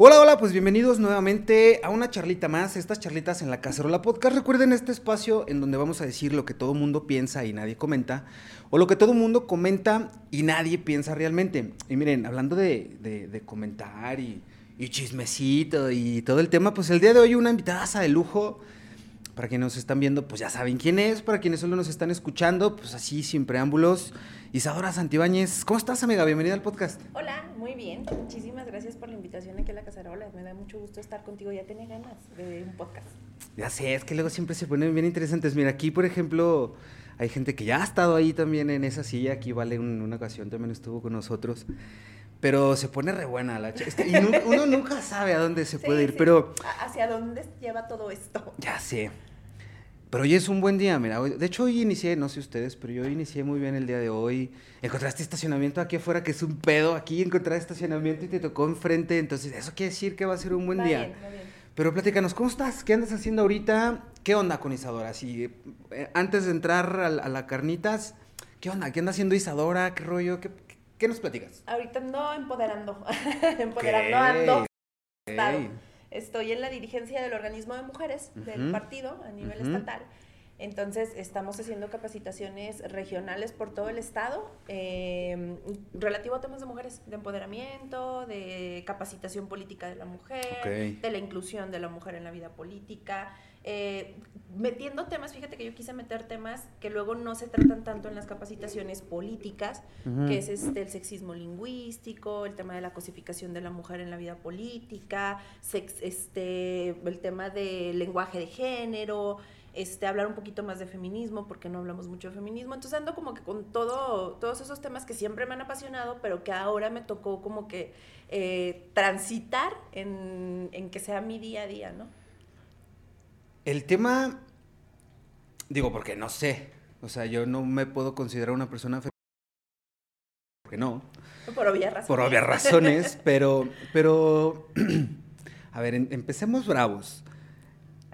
Hola, hola, pues bienvenidos nuevamente a una charlita más, estas charlitas en la Cacerola Podcast. Recuerden este espacio en donde vamos a decir lo que todo mundo piensa y nadie comenta, o lo que todo mundo comenta y nadie piensa realmente. Y miren, hablando de, comentar y, y, chismecito y todo el tema, pues el día de hoy una invitada de lujo. Para quienes nos están viendo, pues ya saben quién es. Para quienes solo nos están escuchando, pues así, sin preámbulos. Isadora Santibáñez, ¿cómo estás, amiga? Bienvenida al podcast. Hola, muy bien. Muchísimas gracias por la invitación aquí a la Cacerola. Me da mucho gusto estar contigo. Ya tenía ganas de un podcast. Ya sé, es que luego siempre se ponen bien interesantes. Mira, aquí, por ejemplo, hay gente que ya ha estado ahí también en esa silla. Aquí Vale una ocasión también estuvo con nosotros. Pero se pone re buena la es que, uno nunca sabe a dónde se puede ir, pero... ¿Hacia dónde lleva todo esto? Ya sé. Pero hoy es un buen día, mira. de hecho, hoy inicié, no sé ustedes, pero yo inicié muy bien el día de hoy. Encontraste estacionamiento aquí afuera, que es un pedo. Aquí encontraste estacionamiento y te tocó enfrente. Entonces, eso quiere decir que va a ser un buen día. Pero platícanos, ¿cómo estás? ¿Qué andas haciendo ahorita? ¿Qué onda con Isadora? Si, eh, antes de entrar a, la carnitas, ¿qué onda? ¿Qué anda haciendo Isadora? ¿Qué rollo? ¿Qué, nos platicas? Ahorita ando empoderando. empoderando ando. Estoy en la dirigencia del organismo de mujeres del partido a nivel estatal. Entonces, estamos haciendo capacitaciones regionales por todo el estado em, relativo a temas de mujeres, de empoderamiento, de capacitación política de la mujer, de la inclusión de la mujer en la vida política. Eh, metiendo temas, fíjate que yo quise meter temas que luego no se tratan tanto en las capacitaciones políticas, que es este, el sexismo lingüístico, el tema de la cosificación de la mujer en la vida política, este, el tema del lenguaje de género, este, hablar un poquito más de feminismo, porque no hablamos mucho de feminismo. Entonces ando como que con todo, todos esos temas que siempre me han apasionado, pero que ahora me tocó como que eh, transitar en, en que sea mi día a día, ¿no? El tema, digo, porque no sé, o sea, yo no me puedo considerar una persona porque no. Por obvias razones. Por obvias razones, pero, pero, a ver, empecemos bravos.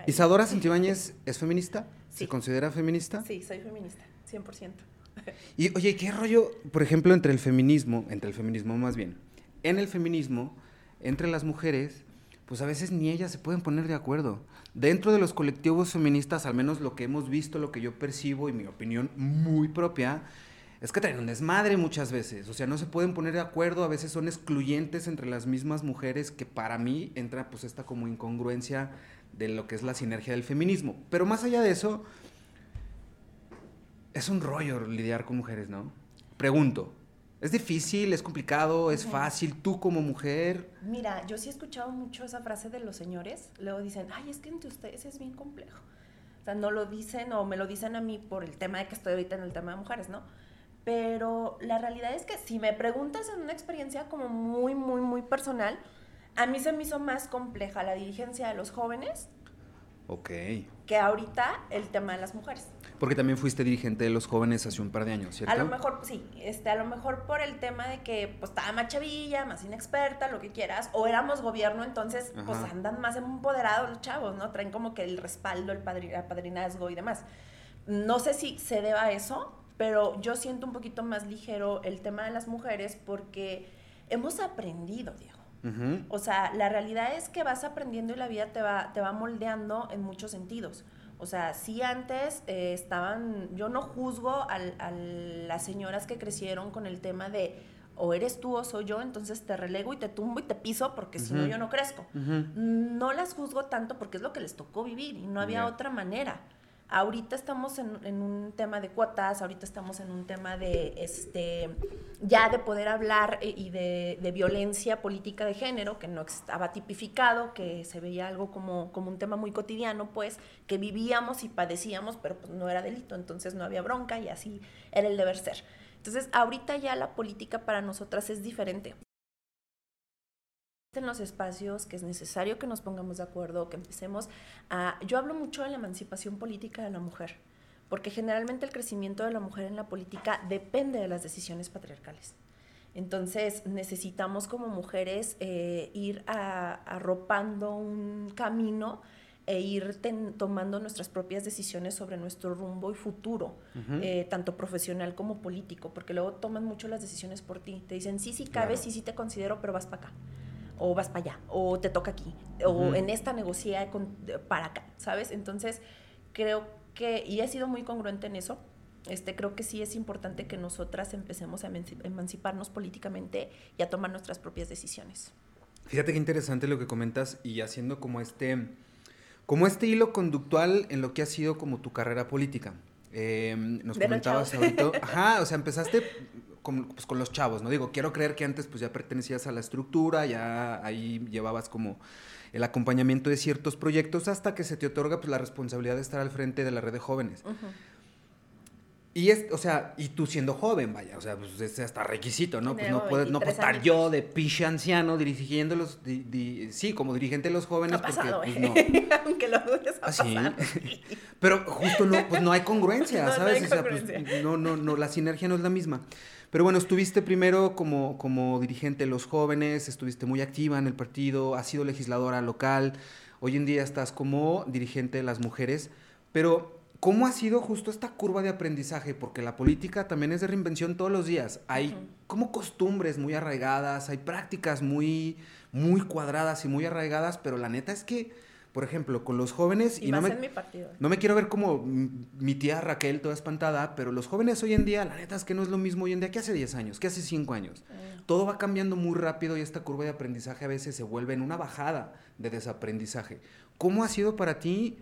¿Isadora Santibáñez es feminista? ¿Se considera feminista? Sí, soy feminista, 100%. Y oye, ¿qué rollo, por ejemplo, entre el feminismo, entre el feminismo más bien, en el feminismo, entre las mujeres, pues a veces ni ellas se pueden poner de acuerdo. Dentro de los colectivos feministas, al menos lo que hemos visto, lo que yo percibo y mi opinión muy propia, es que traen un desmadre muchas veces. O sea, no se pueden poner de acuerdo, a veces son excluyentes entre las mismas mujeres, que para mí entra pues esta como incongruencia de lo que es la sinergia del feminismo. Pero más allá de eso, es un rollo lidiar con mujeres, ¿no? Pregunto, ¿Es difícil, es complicado, es fácil? ¿Tú como mujer? Mira, yo sí he escuchado mucho esa frase de los señores. Luego dicen, ay, es que entre ustedes es bien complejo. O sea, no lo dicen o me lo dicen a mí por el tema de que estoy ahorita en el tema de mujeres, ¿no? Pero la realidad es que si me preguntas en una experiencia como muy, muy, muy personal, a mí se me hizo más compleja la dirigencia de los jóvenes Ok. Que ahorita el tema de las mujeres. Porque también fuiste dirigente de los jóvenes hace un par de años, ¿cierto? A lo mejor, sí, este, a lo mejor por el tema de que pues estaba más chavilla, más inexperta, lo que quieras, o éramos gobierno, entonces pues andan más empoderados los chavos, ¿no? Traen como que el respaldo, el, padrinazgo y demás. No sé si se deba a eso, pero yo siento un poquito más ligero el tema de las mujeres porque hemos aprendido, O sea, la realidad es que vas aprendiendo y la vida te va, te va moldeando en muchos sentidos. O sea, sí antes eh, estaban, yo no juzgo a, las señoras que crecieron con el tema de o eres tú o soy yo, entonces te relego y te tumbo y te piso porque si no yo no crezco. No las juzgo tanto porque es lo que les tocó vivir y no había otra manera. Ahorita estamos en, un tema de cuotas, ahorita estamos en un tema de, este, ya de poder hablar eh, y de, violencia política de género, que no estaba tipificado, que se veía algo como, como un tema muy cotidiano, pues, que vivíamos y padecíamos, pero pues no era delito, entonces no había bronca y así era el deber ser. Entonces, ahorita ya la política para nosotras es diferente en los espacios, que es necesario que nos pongamos de acuerdo, que empecemos a... Yo hablo mucho de la emancipación política de la mujer, porque generalmente el crecimiento de la mujer en la política depende de las decisiones patriarcales. Entonces necesitamos como mujeres eh, ir arropando un camino e ir tomando nuestras propias decisiones sobre nuestro rumbo y futuro, eh, tanto profesional como político, porque luego toman mucho las decisiones por ti. Te dicen, sí, sí, cabe, sí, sí te considero, pero vas para acá o vas para allá, o te toca aquí, o en esta negocia con, para acá, ¿sabes? Entonces, creo que, y he sido muy congruente en eso, este, creo que sí es importante que nosotras empecemos a emanciparnos políticamente y a tomar nuestras propias decisiones. Fíjate qué interesante lo que comentas y haciendo como este, como este hilo conductual en lo que ha sido como tu carrera política. Em, nos comentabas ahorita, ajá, o sea, empezaste con, pues, con, los chavos, ¿no? Digo, quiero creer que antes pues ya pertenecías a la estructura, ya ahí llevabas como el acompañamiento de ciertos proyectos hasta que se te otorga pues la responsabilidad de estar al frente de la red de jóvenes. Y es, o sea, y tú siendo joven, vaya, o sea, pues es hasta requisito, ¿no? Pues no puedes, no puedo estar yo de piche anciano dirigiéndolos, sí, como dirigente de los jóvenes, ha pasado, porque pues, no. Aunque lo dudes, ha ¿Ah, Pero justo no, pues no hay congruencia, ¿sabes? No, o sea, pues, no, no, no, la sinergia no es la misma. Pero bueno, estuviste primero como, como dirigente de los jóvenes, estuviste muy activa en el partido, has sido legisladora local, hoy en día estás como dirigente de las mujeres, pero ¿Cómo ha sido justo esta curva de aprendizaje? Porque la política también es de reinvención todos los días. Hay como costumbres muy arraigadas, hay prácticas muy, muy cuadradas y muy arraigadas, pero la neta es que, por ejemplo, con los jóvenes... Y, no, me, mi partido. no me quiero ver como mi tía Raquel toda espantada, pero los jóvenes hoy en día, la neta es que no es lo mismo hoy en día que hace 10 años, que hace 5 años. Mm. Todo va cambiando muy rápido y esta curva de aprendizaje a veces se vuelve en una bajada de desaprendizaje. ¿Cómo ha sido para ti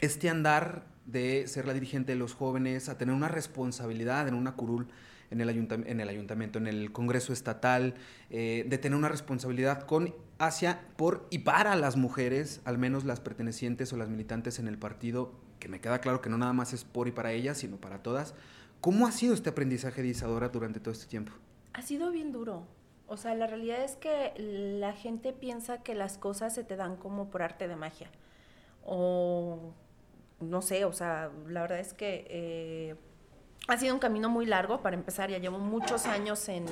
este andar de ser la dirigente de los jóvenes, a tener una responsabilidad en una curul en el, en el ayuntamiento, en el Congreso Estatal, eh, de tener una responsabilidad con, hacia, por y para las mujeres, al menos las pertenecientes o las militantes en el partido, que me queda claro que no nada más es por y para ellas, sino para todas. ¿Cómo ha sido este aprendizaje de Isadora durante todo este tiempo? Ha sido bien duro. O sea, la realidad es que la gente piensa que las cosas se te dan como por arte de magia. O no sé, o sea, la verdad es que eh, ha sido un camino muy largo. Para empezar, ya llevo muchos años en,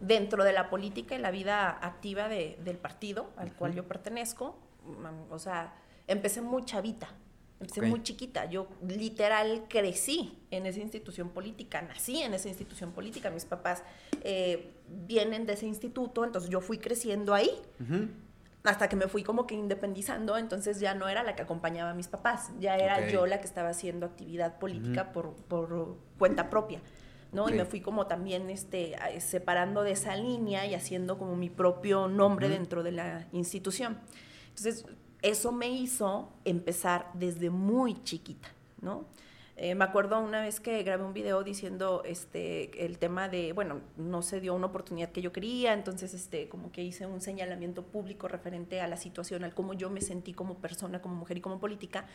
dentro de la política y la vida activa del partido al cual yo pertenezco. O sea, empecé muy chavita, empecé muy chiquita. Yo literal crecí en esa institución política, nací en esa institución política. Mis papás eh, vienen de ese instituto, entonces yo fui creciendo ahí hasta que me fui como que independizando, entonces ya no era la que acompañaba a mis papás, ya era yo la que estaba haciendo actividad política por, por, cuenta propia, ¿no? Y me fui como también este, separando de esa línea y haciendo como mi propio nombre dentro de la institución. Entonces, eso me hizo empezar desde muy chiquita, ¿no? Eh, me acuerdo una vez que grabé un video diciendo este, el tema de, bueno, no se dio una oportunidad que yo quería, entonces este, como que hice un señalamiento público referente a la situación, al cómo yo me sentí como persona, como mujer y como política.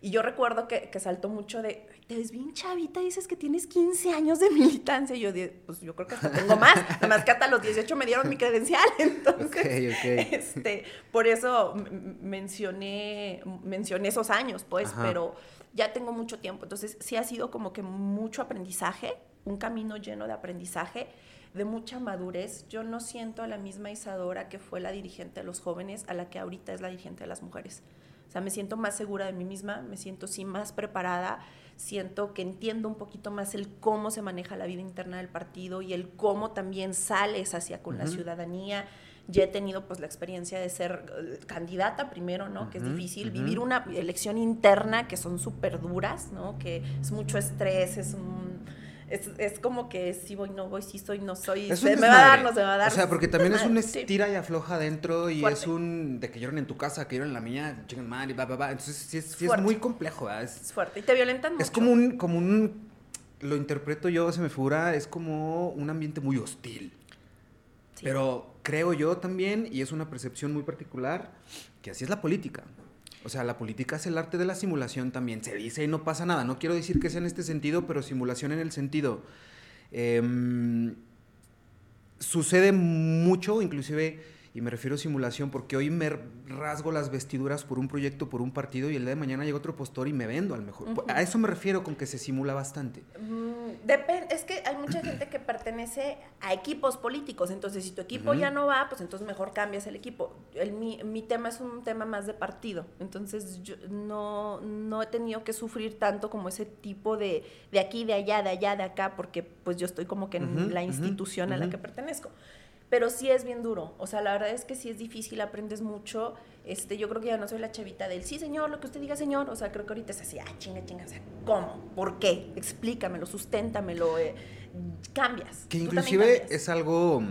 Y yo recuerdo que, que saltó mucho de, te ves bien chavita, dices que tienes 15 años de militancia. Y yo, pues yo creo que hasta tengo más. Nada más que hasta los 18 me dieron mi credencial. Entonces, Este, por eso mencioné, mencioné esos años, pues, pero ya tengo mucho tiempo, entonces sí ha sido como que mucho aprendizaje, un camino lleno de aprendizaje, de mucha madurez. Yo no siento a la misma Isadora que fue la dirigente de los jóvenes a la que ahorita es la dirigente de las mujeres. O sea, me siento más segura de mí misma, me siento sí más preparada, siento que entiendo un poquito más el cómo se maneja la vida interna del partido y el cómo también sales hacia con la ciudadanía ya he tenido pues la experiencia de ser eh, candidata primero, ¿no? que es difícil, vivir una elección interna que son súper duras, ¿no? Que es mucho estrés, es un... Es, es, como que si voy, no voy, si soy, no soy, se me va a dar, no se va a dar. O sea, porque también es un estira y afloja dentro y es un de que lloran en tu casa, que lloran en la mía, chingan mal y va, va, va. Entonces sí es, es muy complejo. Es, es, fuerte y te violentan mucho. Es como un, como un, lo interpreto yo, se me figura, es como un ambiente muy hostil. Pero creo yo también, y es una percepción muy particular, que así es la política. O sea, la política es el arte de la simulación también. Se dice y no pasa nada. No quiero decir que sea en este sentido, pero simulación en el sentido. Em, sucede mucho, inclusive y me refiero a simulación porque hoy me rasgo las vestiduras por un proyecto, por un partido y el día de mañana llega otro postor y me vendo al mejor. A eso me refiero con que se simula bastante. Mm, es que hay mucha gente que pertenece a equipos políticos, entonces si tu equipo ya no va, pues entonces mejor cambias el equipo. El, mi, mi, tema es un tema más de partido, entonces yo no, no he tenido que sufrir tanto como ese tipo de, de aquí, de allá, de allá, de acá, porque pues yo estoy como que en la institución a la que pertenezco. Pero sí es bien duro. O sea, la verdad es que sí es difícil, aprendes mucho. Este, yo creo que ya no soy la chavita del sí, señor, lo que usted diga, señor. O sea, creo que ahorita es así, ah, chinga, chinga. O sea, ¿cómo? ¿Por qué? Explícamelo, susténtamelo, eh, cambias. Que inclusive es algo.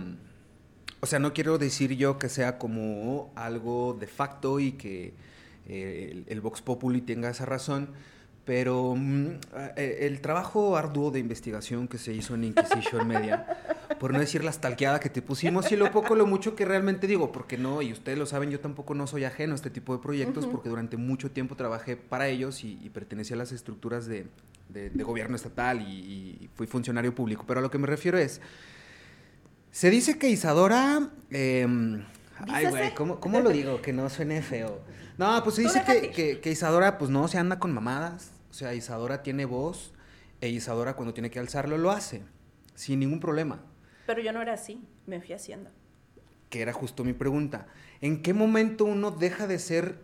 O sea, no quiero decir yo que sea como algo de facto y que eh, el, el Vox Populi tenga esa razón pero mm, eh, el trabajo arduo de investigación que se hizo en Inquisition Media, por no decir la stalkeada que te pusimos y lo poco, lo mucho que realmente digo, porque no, y ustedes lo saben, yo tampoco no soy ajeno a este tipo de proyectos, porque durante mucho tiempo trabajé para ellos y, pertenecía a las estructuras de, gobierno estatal y, fui funcionario público. Pero a lo que me refiero es, se dice que Isadora... Em, ay, güey, ¿cómo, ¿cómo, lo digo? Que no suene feo. No, pues se dice que, que, que, Isadora, pues no, se anda con mamadas. O sea, Isadora tiene voz e Isadora cuando tiene que alzarlo lo hace, sin ningún problema. Pero yo no era así, me fui haciendo. Que era justo mi pregunta. ¿En qué momento uno deja de ser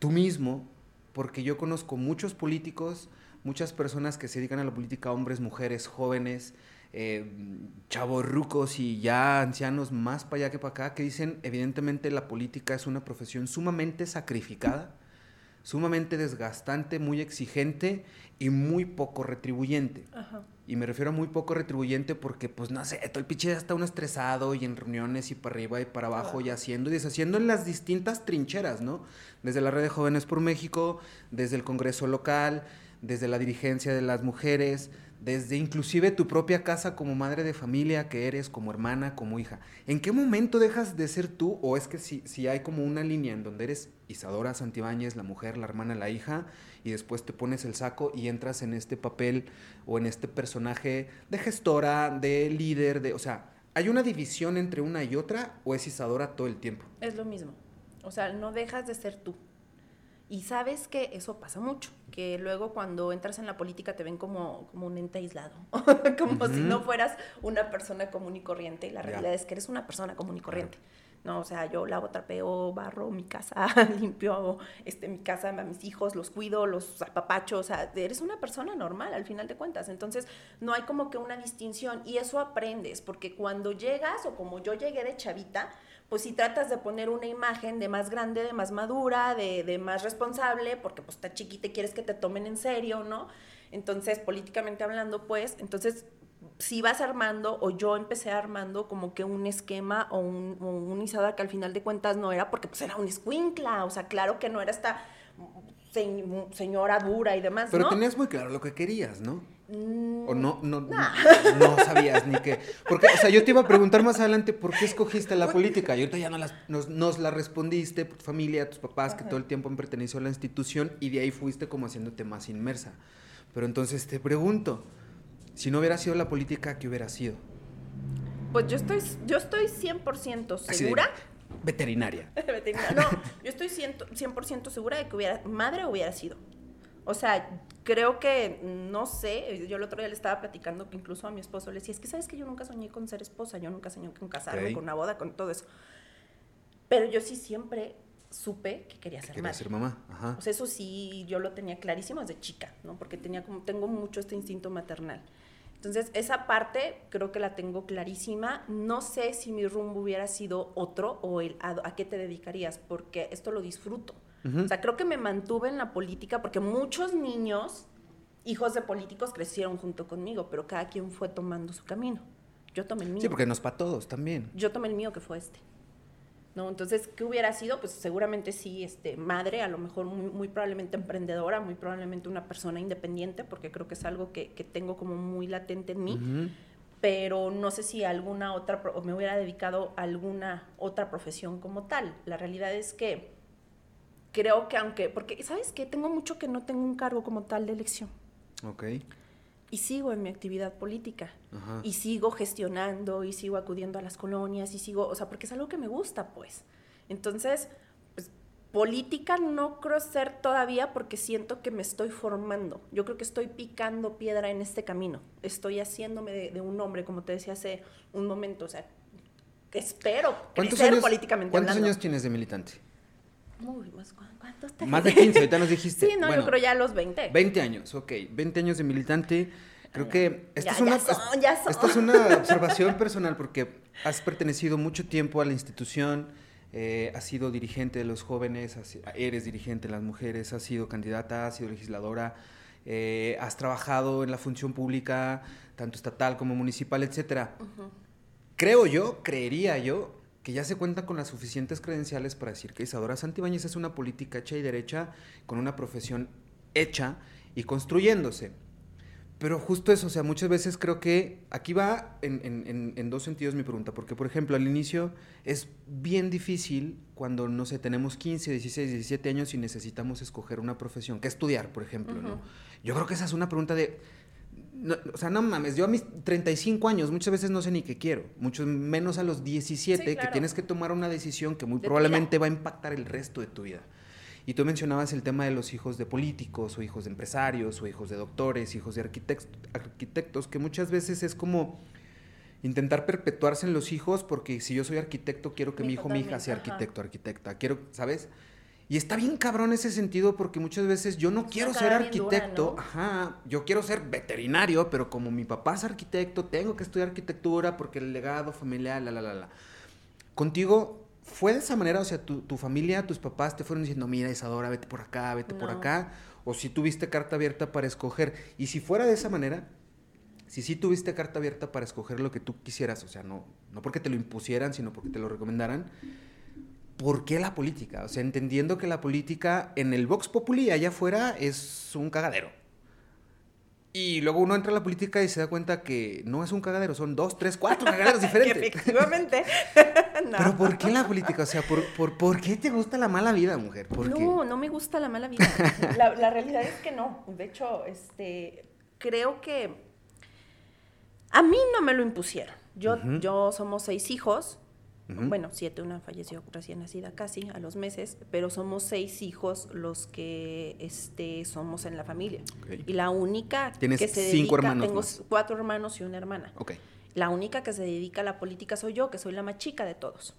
tú mismo? Porque yo conozco muchos políticos, muchas personas que se dedican a la política, hombres, mujeres, jóvenes, eh, rucos y ya ancianos más para allá que para acá, que dicen, evidentemente la política es una profesión sumamente sacrificada sumamente desgastante, muy exigente y muy poco retribuyente. Y me refiero a muy poco retribuyente porque, pues, no sé, todo el pinche está uno estresado y en reuniones y para arriba y para abajo y haciendo y deshaciendo en las distintas trincheras, ¿no? Desde la Red de Jóvenes por México, desde el Congreso local, desde la dirigencia de las mujeres, desde inclusive tu propia casa como madre de familia que eres, como hermana, como hija. ¿En qué momento dejas de ser tú o es que si, si hay como una línea en donde eres Isadora Santibáñez, la mujer, la hermana, la hija, y después te pones el saco y entras en este papel o en este personaje de gestora, de líder, de, o sea, ¿hay una división entre una y otra o es Isadora todo el tiempo? Es lo mismo. O sea, no dejas de ser tú. Y sabes que eso pasa mucho, que luego cuando entras en la política te ven como, como un ente aislado, como si no fueras una persona común y corriente, y la realidad es que eres una persona común y corriente. No, o sea, yo lavo, trapeo, barro mi casa, limpio este, mi casa, a mis hijos, los cuido, los apapacho, o sea, eres una persona normal al final de cuentas. Entonces, no hay como que una distinción y eso aprendes, porque cuando llegas o como yo llegué de chavita, pues si tratas de poner una imagen de más grande, de más madura, de, de más responsable, porque pues está chiquita y quieres que te tomen en serio, ¿no? Entonces, políticamente hablando, pues, entonces si vas armando, o yo empecé armando como que un esquema o un, un que al final de cuentas no era, porque pues era un escuincla, o sea, claro que no era esta señora dura y demás, Pero tenías muy claro lo que querías, ¿no? O no, no, no, sabías ni qué. Porque, o sea, yo te iba a preguntar más adelante por qué escogiste la política y ahorita ya no las, nos, la respondiste, tu familia, tus papás, que todo el tiempo han pertenecido a la institución y de ahí fuiste como haciéndote más inmersa. Pero entonces te pregunto, si no hubiera sido la política, ¿qué hubiera sido? Pues yo estoy, yo estoy 100% segura. veterinaria. veterinaria. No, yo estoy 100%, segura de que hubiera, madre hubiera sido. O sea, creo que, no sé, yo el otro día le estaba platicando que incluso a mi esposo le decía, es que sabes que yo nunca soñé con ser esposa, yo nunca soñé con casarme, con una boda, con todo eso. Pero yo sí siempre supe que quería ser quería ser mamá, ajá. O sea, eso sí, yo lo tenía clarísimo desde chica, ¿no? Porque tenía como, tengo mucho este instinto maternal. Entonces, esa parte creo que la tengo clarísima. No sé si mi rumbo hubiera sido otro o el a qué te dedicarías, porque esto lo disfruto. O sea, creo que me mantuve en la política porque muchos niños, hijos de políticos, crecieron junto conmigo, pero cada quien fue tomando su camino. Yo tomé el mío. Sí, porque nos para todos también. Yo tomé el mío, que fue este. ¿No? Entonces, ¿qué hubiera sido? Pues seguramente sí, este, madre, a lo mejor muy, probablemente emprendedora, muy probablemente una persona independiente, porque creo que es algo que, que tengo como muy latente en mí. Pero no sé si alguna otra, o me hubiera dedicado a alguna otra profesión como tal. La realidad es que creo que aunque, porque, ¿sabes qué? Tengo mucho que no tengo un cargo como tal de elección. Ok. Y sigo en mi actividad política. Y sigo gestionando y sigo acudiendo a las colonias y sigo, o sea, porque es algo que me gusta, pues. Entonces, pues, política no creo ser todavía porque siento que me estoy formando. Yo creo que estoy picando piedra en este camino. Estoy haciéndome de, un hombre, como te decía hace un momento. O sea, espero crecer políticamente ¿Cuántos años tienes de militante? Más, ¿cuántos te Más de 15, ahorita nos dijiste. Sí, no, yo creo ya los 20. 20 años, ok. 20 años de militante. Creo que esta, es, una, esta es una observación personal porque has pertenecido mucho tiempo a la institución, eh, has sido dirigente de los jóvenes, eres dirigente de las mujeres, has sido candidata, has sido legisladora, eh, has trabajado en la función pública, tanto estatal como municipal, etc. Creo yo, creería yo, que ya se cuenta con las suficientes credenciales para decir que Isadora Santibáñez es una política hecha y derecha, con una profesión hecha y construyéndose. Pero justo eso, o sea, muchas veces creo que aquí va en, dos sentidos mi pregunta, porque por ejemplo al inicio es bien difícil cuando, no sé, tenemos 15, 16, 17 años y necesitamos escoger una profesión, que estudiar, por ejemplo, ¿no? Yo creo que esa es una pregunta de, o sea, no mames, yo a mis 35 años muchas veces no sé ni qué quiero, mucho menos a los 17, que tienes que tomar una decisión que muy probablemente va a impactar el resto de tu vida. Y tú mencionabas el tema de los hijos de políticos o hijos de empresarios o hijos de doctores, hijos de arquitectos, que muchas veces es como intentar perpetuarse en los hijos porque si yo soy arquitecto quiero que mi, hijo, mi hija sea arquitecto, arquitecta, quiero, ¿sabes? Y está bien cabrón ese sentido porque muchas veces yo no quiero ser arquitecto, ajá, yo quiero ser veterinario, pero como mi papá es arquitecto, tengo que estudiar arquitectura porque el legado familiar, la, la, la, la. Contigo ¿Fue de esa manera? O sea, tu, familia, tus papás te fueron diciendo, mira Isadora, vete por acá, vete por acá. O si tuviste carta abierta para escoger. Y si fuera de esa manera, si sí tuviste carta abierta para escoger lo que tú quisieras, o sea, no, no porque te lo impusieran, sino porque te lo recomendaran, ¿por qué la política? O sea, entendiendo que la política en el Vox Populi allá afuera es un cagadero. Y luego uno entra a la política y se da cuenta que no es un cagadero, son dos, tres, cuatro cagaderos diferentes. efectivamente. Pero ¿por qué la política? O sea, ¿por, por, por qué te gusta la mala vida, mujer? no, no me gusta la mala vida. La, la, realidad es que no. De hecho, este, creo que a mí no me lo impusieron. Yo, yo somos seis hijos. Bueno, siete, una falleció recién nacida casi a los meses, pero somos seis hijos los que este, somos en la familia. Y la única que se cinco dedica, hermanos tengo cuatro hermanos y una hermana. La única que se dedica a la política soy yo, que soy la más chica de todos.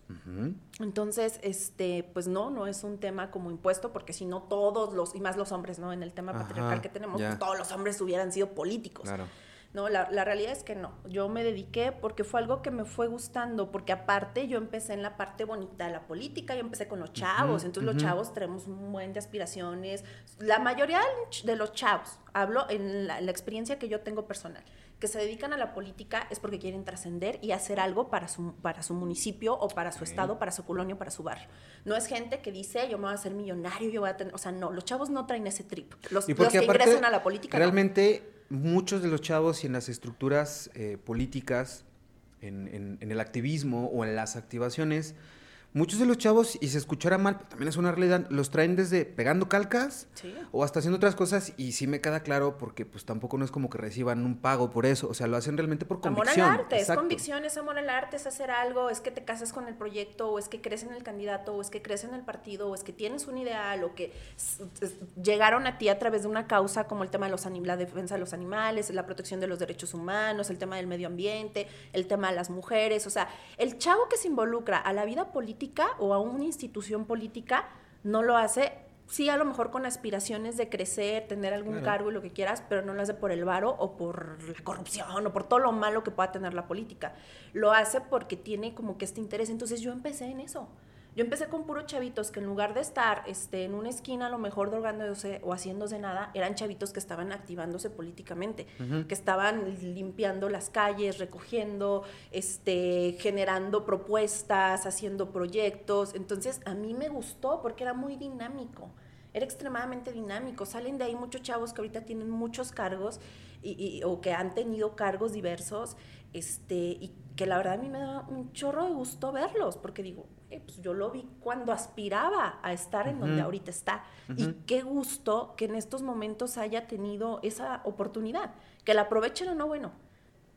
Entonces, este, pues no, no es un tema como impuesto, porque si no todos los, y más los hombres, ¿no? En el tema patriarcal que tenemos, todos los hombres hubieran sido políticos. Claro. No, la, realidad es que no. Yo me dediqué porque fue algo que me fue gustando, porque aparte yo empecé en la parte bonita de la política, yo empecé con los chavos, entonces los chavos tenemos un buen de aspiraciones. La mayoría de los chavos, hablo en la, experiencia que yo tengo personal, que se dedican a la política es porque quieren trascender y hacer algo para su, para su municipio o para su estado, para su colonia, para su barrio. No es gente que dice, yo me voy a hacer millonario, yo voy a tener, o sea, no, los chavos no traen ese trip. Los, los que ingresan a la política. Realmente muchos de los chavos y en las estructuras eh, políticas, en, en, el activismo o en las activaciones, muchos de los chavos, y se escuchará mal, pero también es una realidad, los traen desde pegando calcas o hasta haciendo otras cosas y sí me queda claro porque pues tampoco no es como que reciban un pago por eso, o sea, lo hacen realmente por convicción. Amor al arte, es convicción, es amor al arte, es hacer algo, es que te casas con el proyecto o es que crees en el candidato o es que crees en el partido o es que tienes un ideal o que llegaron a ti a través de una causa como el tema de los la defensa de los animales, la protección de los derechos humanos, el tema del medio ambiente, el tema de las mujeres, o sea, el chavo que se involucra a la vida política o a una institución política no lo hace, sí a lo mejor con aspiraciones de crecer, tener algún cargo y lo que quieras, pero no lo hace por el varo o por la corrupción o por todo lo malo que pueda tener la política. Lo hace porque tiene como que este interés. Entonces yo empecé en eso. Yo empecé con puros chavitos que en lugar de estar este, en una esquina a lo mejor drogándose o haciéndose nada, eran chavitos que estaban activándose políticamente, que estaban limpiando las calles, recogiendo, este, generando propuestas, haciendo proyectos. Entonces a mí me gustó porque era muy dinámico era extremadamente dinámico. Salen de ahí muchos chavos que ahorita tienen muchos cargos y, o que han tenido cargos diversos, este, y que la verdad a mí me da un chorro de gusto verlos, porque digo, eh, pues yo lo vi cuando aspiraba a estar en donde ahorita está. Y qué gusto que en estos momentos haya tenido esa oportunidad. Que la aprovechen o no, bueno,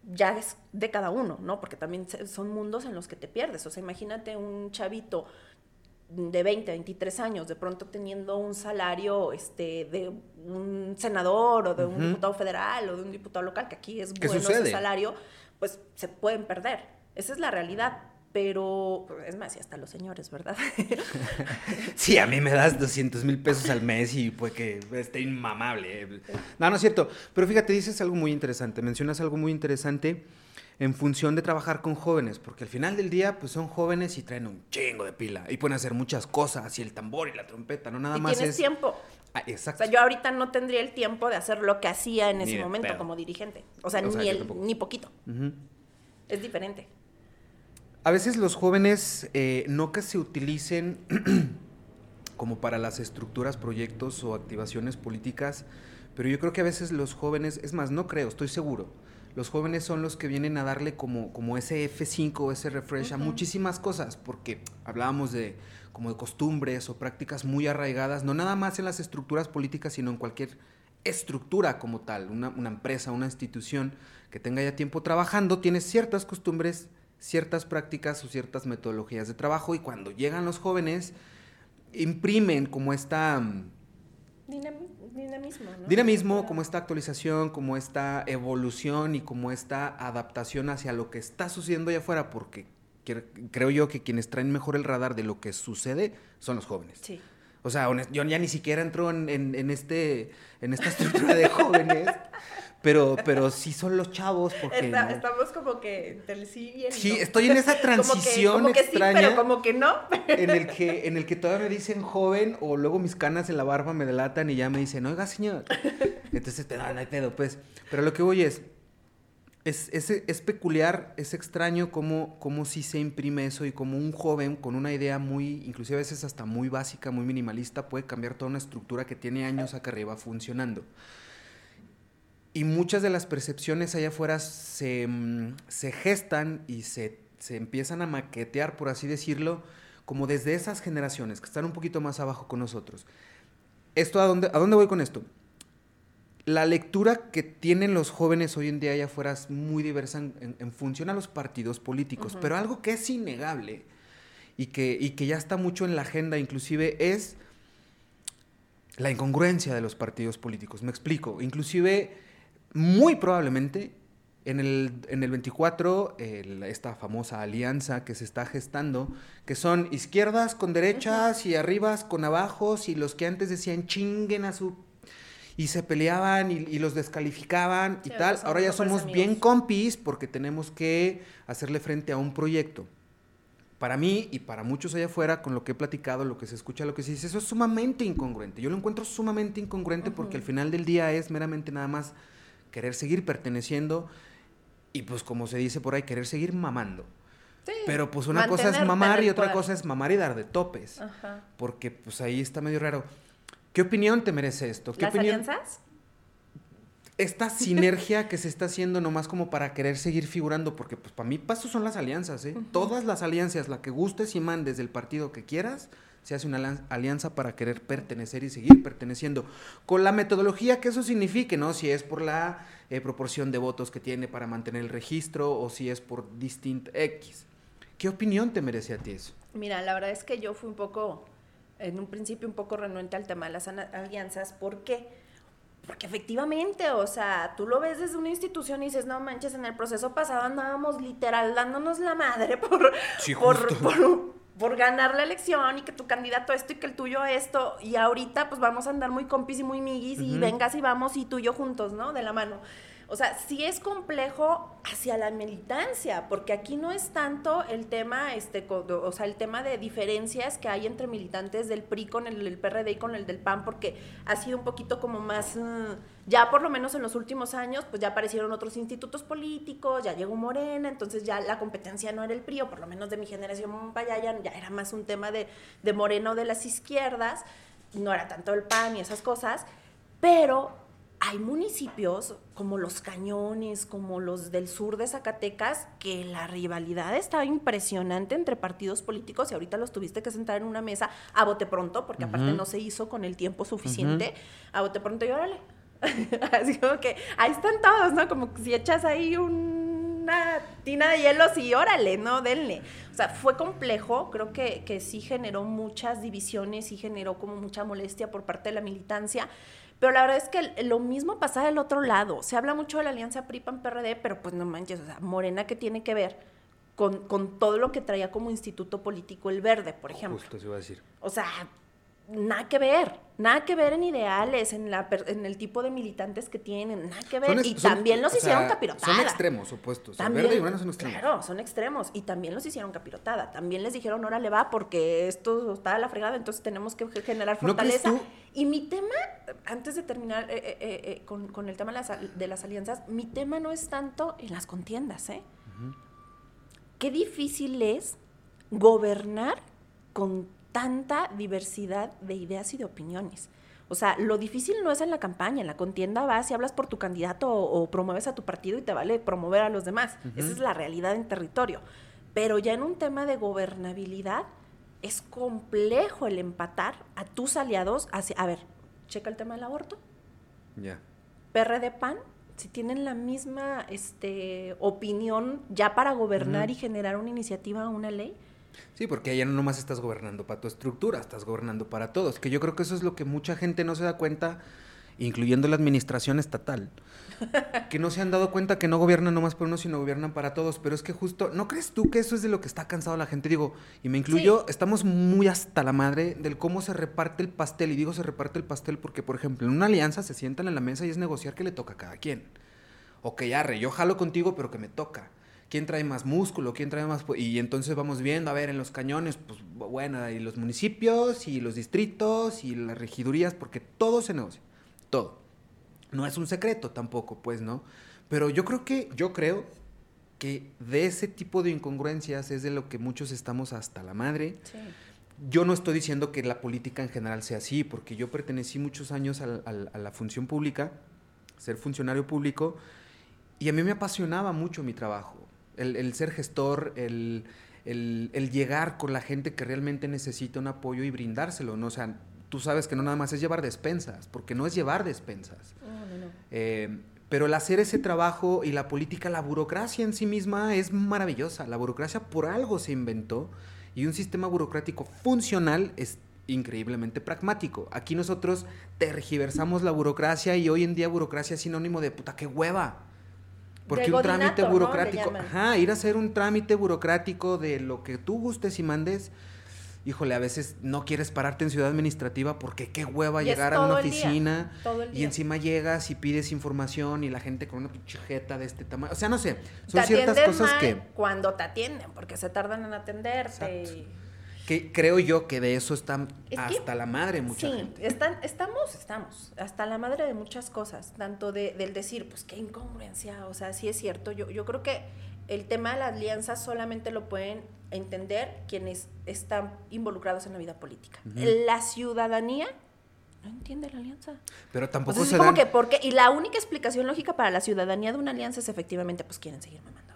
ya es de cada uno, ¿no? Porque también son mundos en los que te pierdes. O sea, imagínate un chavito de 20, 23 años, de pronto teniendo un salario este, de un senador o de un diputado federal o de un diputado local, que aquí es bueno ese salario, pues se pueden perder. Esa es la realidad. Pero, es más, y hasta los señores, ¿verdad? sí, a mí me das 200 mil pesos al mes y pues que esté inmamable. No, no es cierto. Pero fíjate, dices algo muy interesante, mencionas algo muy interesante en función de trabajar con jóvenes, porque al final del día pues son jóvenes y traen un chingo de pila y pueden hacer muchas cosas y el tambor y la trompeta, no nada y más tienes es tiempo. Ah, O exacto. sea, yo ahorita no tendría el tiempo de hacer lo que hacía en Ni ese momento pedo. como dirigente. O sea, O sea, ni, el, ni poquito. Es diferente. A veces los jóvenes eh, no que se utilicen como para las estructuras, proyectos o activaciones políticas, pero yo creo que a veces los jóvenes, es más, no creo, estoy seguro, los jóvenes son los que vienen a darle como, como ese F5 o ese refresh a muchísimas cosas, porque hablábamos de como de costumbres o prácticas muy arraigadas, no nada más en las estructuras políticas, sino en cualquier estructura como tal, una, una empresa, una institución que tenga ya tiempo trabajando, tiene ciertas costumbres, ciertas prácticas o ciertas metodologías de trabajo y cuando llegan los jóvenes imprimen como esta mm, Dinami- dinamismo, ¿no? dinamismo, como esta actualización, como esta evolución y como esta adaptación hacia lo que está sucediendo allá afuera, porque cre- creo yo que quienes traen mejor el radar de lo que sucede son los jóvenes. Sí. O sea, yo ya ni siquiera entro en, en- en este, en esta estructura de jóvenes, pero, pero sí son los chavos, porque Está- no? Estamos como que entre el sí y el Sí, no. estoy en esa Como que- transición como que, extraña sí, pero como que no. en el que en el que todavía me dicen joven o luego mis canas en la barba me delatan y ya me dicen, "Oiga, señor." Entonces, te no hay pedo, pues. Pero lo que voy es es, es, es peculiar, es extraño cómo, cómo sí se imprime eso y cómo un joven con una idea muy, inclusive a veces hasta muy básica, muy minimalista, puede cambiar toda una estructura que tiene años acá arriba funcionando. Y muchas de las percepciones allá afuera se, mm, se gestan y se, se empiezan a maquetear, por así decirlo, como desde esas generaciones que están un poquito más abajo con nosotros. ¿Esto a dónde, a dónde voy con esto? La lectura que tienen los jóvenes hoy en día allá afuera es muy diversa en, en- función a los partidos políticos, Ujú. pero algo que es innegable y que, y que ya está mucho en la agenda inclusive es la incongruencia de los partidos políticos. Me explico. Inclusive, muy probablemente, en el, en el 24, el- esta famosa alianza que se está gestando, que son izquierdas con derechas y arribas con abajos, y los que antes decían chinguen a su... Y se peleaban y, y los descalificaban y Sí, tal. ahora ya somos amigos. bien compis porque tenemos que hacerle frente a un proyecto. Para mí y para muchos allá afuera, con lo que he platicado, lo que se escucha, lo que se dice, eso es sumamente incongruente. Yo lo encuentro sumamente incongruente porque al final del día es meramente nada más querer seguir perteneciendo y pues como se dice por ahí, querer seguir mamando. Sí. Pero pues una cosa es mamar y otra cosa es mamar y dar de topes. Ajá. Porque pues ahí está medio raro. ¿Qué opinión te merece esto? ¿Qué ¿Las opinión? alianzas? esta sinergia que se está haciendo nomás como para querer seguir figurando, porque pues para mí paso son las alianzas, ¿eh? Todas las alianzas, la que gustes y mandes del partido que quieras, se hace una alianza para querer pertenecer y seguir perteneciendo, con la metodología que eso signifique, ¿no? Si es por la eh, proporción de votos que tiene para mantener el registro o si es por distinto X. ¿Qué opinión te merece a ti eso? Mira, la verdad es que yo fui un poco, en un principio un poco renuente al tema de las alianzas. ¿Por qué? Porque efectivamente, o sea, tú lo ves desde una institución y dices, no manches, en el proceso pasado andábamos literal dándonos la madre por, Sí, por, por, por ganar la elección y que tu candidato esto y que el tuyo esto. Y ahorita pues vamos a andar muy compis y muy miguis y vengas y vamos y tú y yo juntos, ¿no? De la mano. O sea, sí es complejo hacia la militancia, porque aquí no es tanto el tema, este, o sea, el tema de diferencias que hay entre militantes del PRI con el PRD y con el del PAN, porque ha sido un poquito como más, mm, ya por lo menos en los últimos años, pues ya aparecieron otros institutos políticos, ya llegó Morena, entonces ya la competencia no era el PRI, o por lo menos de mi generación para ya, ya era más un tema de, de Morena o de las izquierdas, no era tanto el PAN y esas cosas, pero hay municipios como los Cañones, como los del sur de Zacatecas, que la rivalidad estaba impresionante entre partidos políticos y ahorita los tuviste que sentar en una mesa a bote pronto, porque aparte no se hizo con el tiempo suficiente, a bote pronto y órale. Así como que ahí están todos, ¿no? Como si echas ahí una tina de hielos y órale, ¿no? Denle. O sea, fue complejo, creo que, que sí generó muchas divisiones y generó como mucha molestia por parte de la militancia. Pero la verdad es que lo mismo pasa del otro lado. Se habla mucho de la alianza PRI-PAN-PRD, pero pues no manches, o sea, Morena que tiene que ver con, con todo lo que traía como instituto político el Verde, por ejemplo. Justo se iba a decir. O sea, nada que ver, nada que ver en ideales, en, la, en el tipo de militantes que tienen, nada que ver. y también los hicieron capirotada. Son extremos opuestos. También, verde y son extremos. Claro, son extremos. Y también los hicieron capirotada. También les dijeron, órale va, porque esto está a la fregada, entonces tenemos que generar fortaleza. y mi tema, antes de terminar eh, eh, eh, con, el tema de las, alianzas, mi tema no es tanto en las contiendas, ¿eh? Qué difícil es gobernar con tanta diversidad de ideas y de opiniones. O sea, lo difícil no es en la campaña, en la contienda vas y hablas por tu candidato o, promueves a tu partido y te vale promover a los demás. Esa es la realidad en territorio. Pero ya en un tema de gobernabilidad es complejo el empatar a tus aliados hacia... A ver, checa el tema del aborto. Ya. PRD PAN, si tienen la misma este, opinión ya para gobernar y generar una iniciativa o una ley, Sí, porque allá no nomás estás gobernando para tu estructura, estás gobernando para todos. Que yo creo que eso es lo que mucha gente no se da cuenta, incluyendo la administración estatal. que no se han dado cuenta que no gobiernan nomás por uno, sino gobiernan para todos. Pero es que justo, ¿no crees tú que eso es de lo que está cansado la gente? Digo, y me incluyo, estamos muy hasta la madre del cómo se reparte el pastel. Y digo se reparte el pastel porque, por ejemplo, en una alianza se sientan en la mesa y es negociar que le toca a cada quien. O que ya, re, yo jalo contigo, pero que me toca quién trae más músculo, quién trae más... Y entonces vamos viendo, a ver, en los cañones, pues bueno, y los municipios, y los distritos, y las regidurías, porque todo se negocia, todo. No es un secreto tampoco, pues, ¿no? Pero yo creo que, yo creo que de ese tipo de incongruencias es de lo que muchos estamos hasta la madre. Yo no estoy diciendo que la política en general sea así, porque yo pertenecí muchos años a la función pública, ser funcionario público, y a mí me apasionaba mucho mi trabajo el, ser gestor, el, llegar con la gente que realmente necesita un apoyo y brindárselo, ¿no? O sea, tú sabes que no nada más es llevar despensas, porque no es llevar despensas. Eh, pero el hacer ese trabajo y la política, la burocracia en sí misma es maravillosa. La burocracia por algo se inventó y un sistema burocrático funcional es increíblemente pragmático. Aquí nosotros tergiversamos la burocracia y hoy en día burocracia es sinónimo de puta, qué hueva. Porque un trámite burocrático, ajá, ir a hacer un trámite burocrático de lo que tú gustes y mandes, híjole, a veces no quieres pararte en ciudad administrativa porque qué hueva llegar a una oficina y encima llegas y pides información y la gente con una pichejeta de este tamaño. O sea, no sé, son ciertas cosas que cuando te atienden, porque se tardan en atenderte. Que creo yo que de eso está hasta la madre mucha sí, Están, estamos, estamos, hasta la madre de muchas cosas, tanto de, del decir, pues qué incongruencia, o sea, sí es cierto, yo, yo creo que el tema de la alianza solamente lo pueden entender quienes están involucrados en la vida política. La ciudadanía no entiende la alianza. Pero tampoco se como que porque y la única explicación lógica para la ciudadanía de una alianza es efectivamente pues quieren seguir mamando.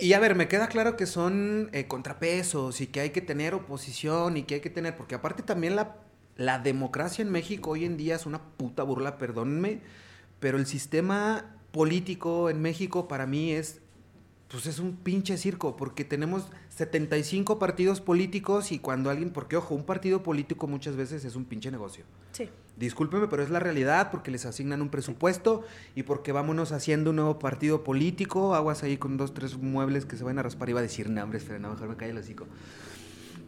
Y a ver, me queda claro que son eh, contrapesos y que hay que tener oposición y que hay que tener, porque aparte también la, la democracia en México hoy en día es una puta burla, perdónenme, pero el sistema político en México para mí es pues es un pinche circo, porque tenemos 75 partidos políticos y cuando alguien, porque ojo, un partido político muchas veces es un pinche negocio. Sí. Discúlpeme, pero es la realidad porque les asignan un presupuesto y porque vámonos haciendo un nuevo partido político, aguas ahí con dos, tres muebles que se van a raspar, iba a decir nombres, pero no, mejor me cae el hocico.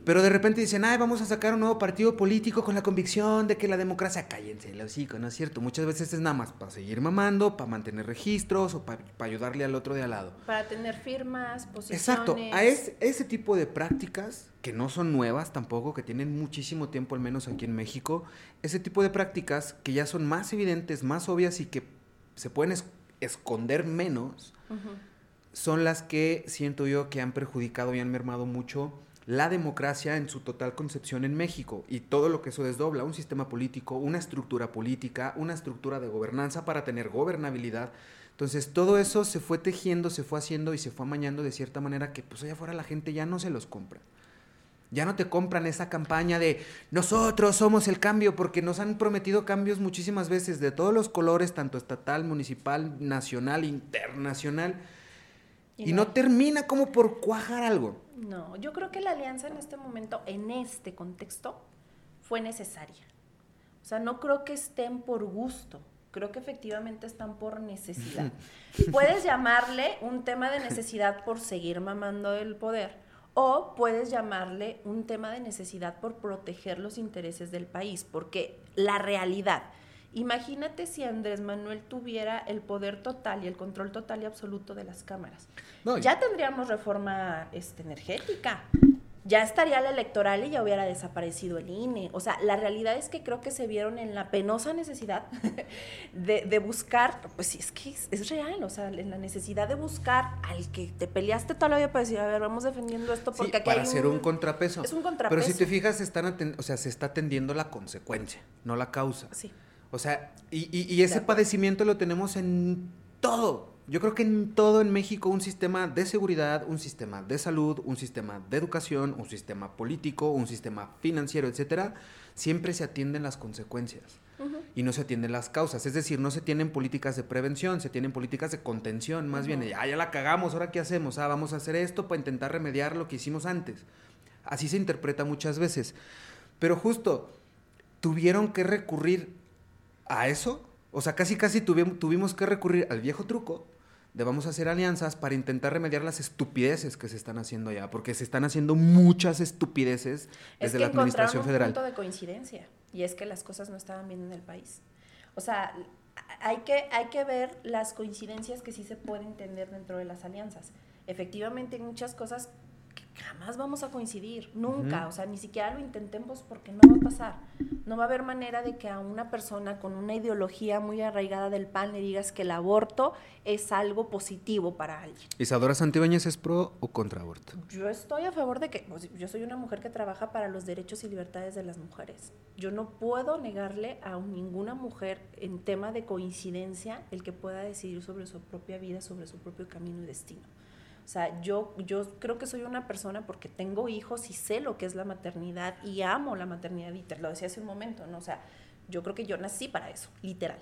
Pero de repente dicen, ay, vamos a sacar un nuevo partido político con la convicción de que la democracia, cállense, el hocico, ¿no es cierto? Muchas veces es nada más para seguir mamando, para mantener registros o para, ayudarle al otro de al lado. Para tener firmas, posiciones. Exacto, a ese tipo de prácticas, que no son nuevas tampoco, que tienen muchísimo tiempo, al menos aquí en México, ese tipo de prácticas que ya son más evidentes, más obvias y que se pueden esconder menos, son las que siento yo que han perjudicado y han mermado mucho la democracia en su total concepción en México y todo lo que eso desdobla, un sistema político, una estructura política, una estructura de gobernanza para tener gobernabilidad. Entonces todo eso se fue tejiendo, se fue haciendo y se fue amañando de cierta manera que pues allá afuera la gente ya no se los compra. Ya no te compran esa campaña de nosotros somos el cambio porque nos han prometido cambios muchísimas veces de todos los colores, tanto estatal, municipal, nacional, internacional. Y, no termina como por cuajar algo. No, yo creo que la alianza en este momento, en este contexto, fue necesaria. O sea, no creo que estén por gusto, creo que efectivamente están por necesidad. Puedes llamarle un tema de necesidad por seguir mamando el poder, o puedes llamarle un tema de necesidad por proteger los intereses del país, porque la realidad, imagínate si Andrés Manuel tuviera el poder total y el control total y absoluto de las cámaras. ya tendríamos reforma este, energética ya estaría la electoral y ya hubiera desaparecido el INE. O sea, la realidad es que creo que se vieron en la penosa necesidad de, buscar, pues sí, es que es, real, o sea, en la necesidad de buscar al que te peleaste toda la vida para decir, a ver, vamos defendiendo esto porque aquí para hacer un, contrapeso. Es un contrapeso. Pero si te fijas, están o sea, se está atendiendo la consecuencia, no la causa. Sí. O sea, y, y ese padecimiento lo tenemos en todo yo creo que en todo en México un sistema de seguridad, un sistema de salud, un sistema de educación, un sistema político, un sistema financiero, etcétera, siempre se atienden las consecuencias y no se atienden las causas. Es decir, no se tienen políticas de prevención, se tienen políticas de contención. Más bien, ah, ya la cagamos, ahora qué hacemos, ah, vamos a hacer esto para intentar remediar lo que hicimos antes. Así se interpreta muchas veces. Pero justo, tuvieron que recurrir a eso. O sea, casi casi tuvimos que recurrir al viejo truco debamos hacer alianzas para intentar remediar las estupideces que se están haciendo allá, porque se están haciendo muchas estupideces desde la administración federal. un punto de coincidencia y es que las cosas no estaban bien en el país. O sea, hay que, hay que ver las coincidencias que sí se pueden entender dentro de las alianzas. Efectivamente, hay muchas cosas jamás vamos a coincidir, nunca, o sea, ni siquiera lo intentemos porque no va a pasar. No va a haber manera de que a una persona con una ideología muy arraigada del PAN le digas que el aborto es algo positivo para alguien. ¿Isadora Santibáñez es pro o contra aborto? Yo estoy a favor de que, pues, yo soy una mujer que trabaja para los derechos y libertades de las mujeres. Yo no puedo negarle a ninguna mujer en tema de coincidencia el que pueda decidir sobre su propia vida, sobre su propio camino y destino. O sea, yo, yo creo que soy una persona porque tengo hijos y sé lo que es la maternidad y amo la maternidad, y te lo decía hace un momento, ¿no? O sea, yo creo que yo nací para eso, literal.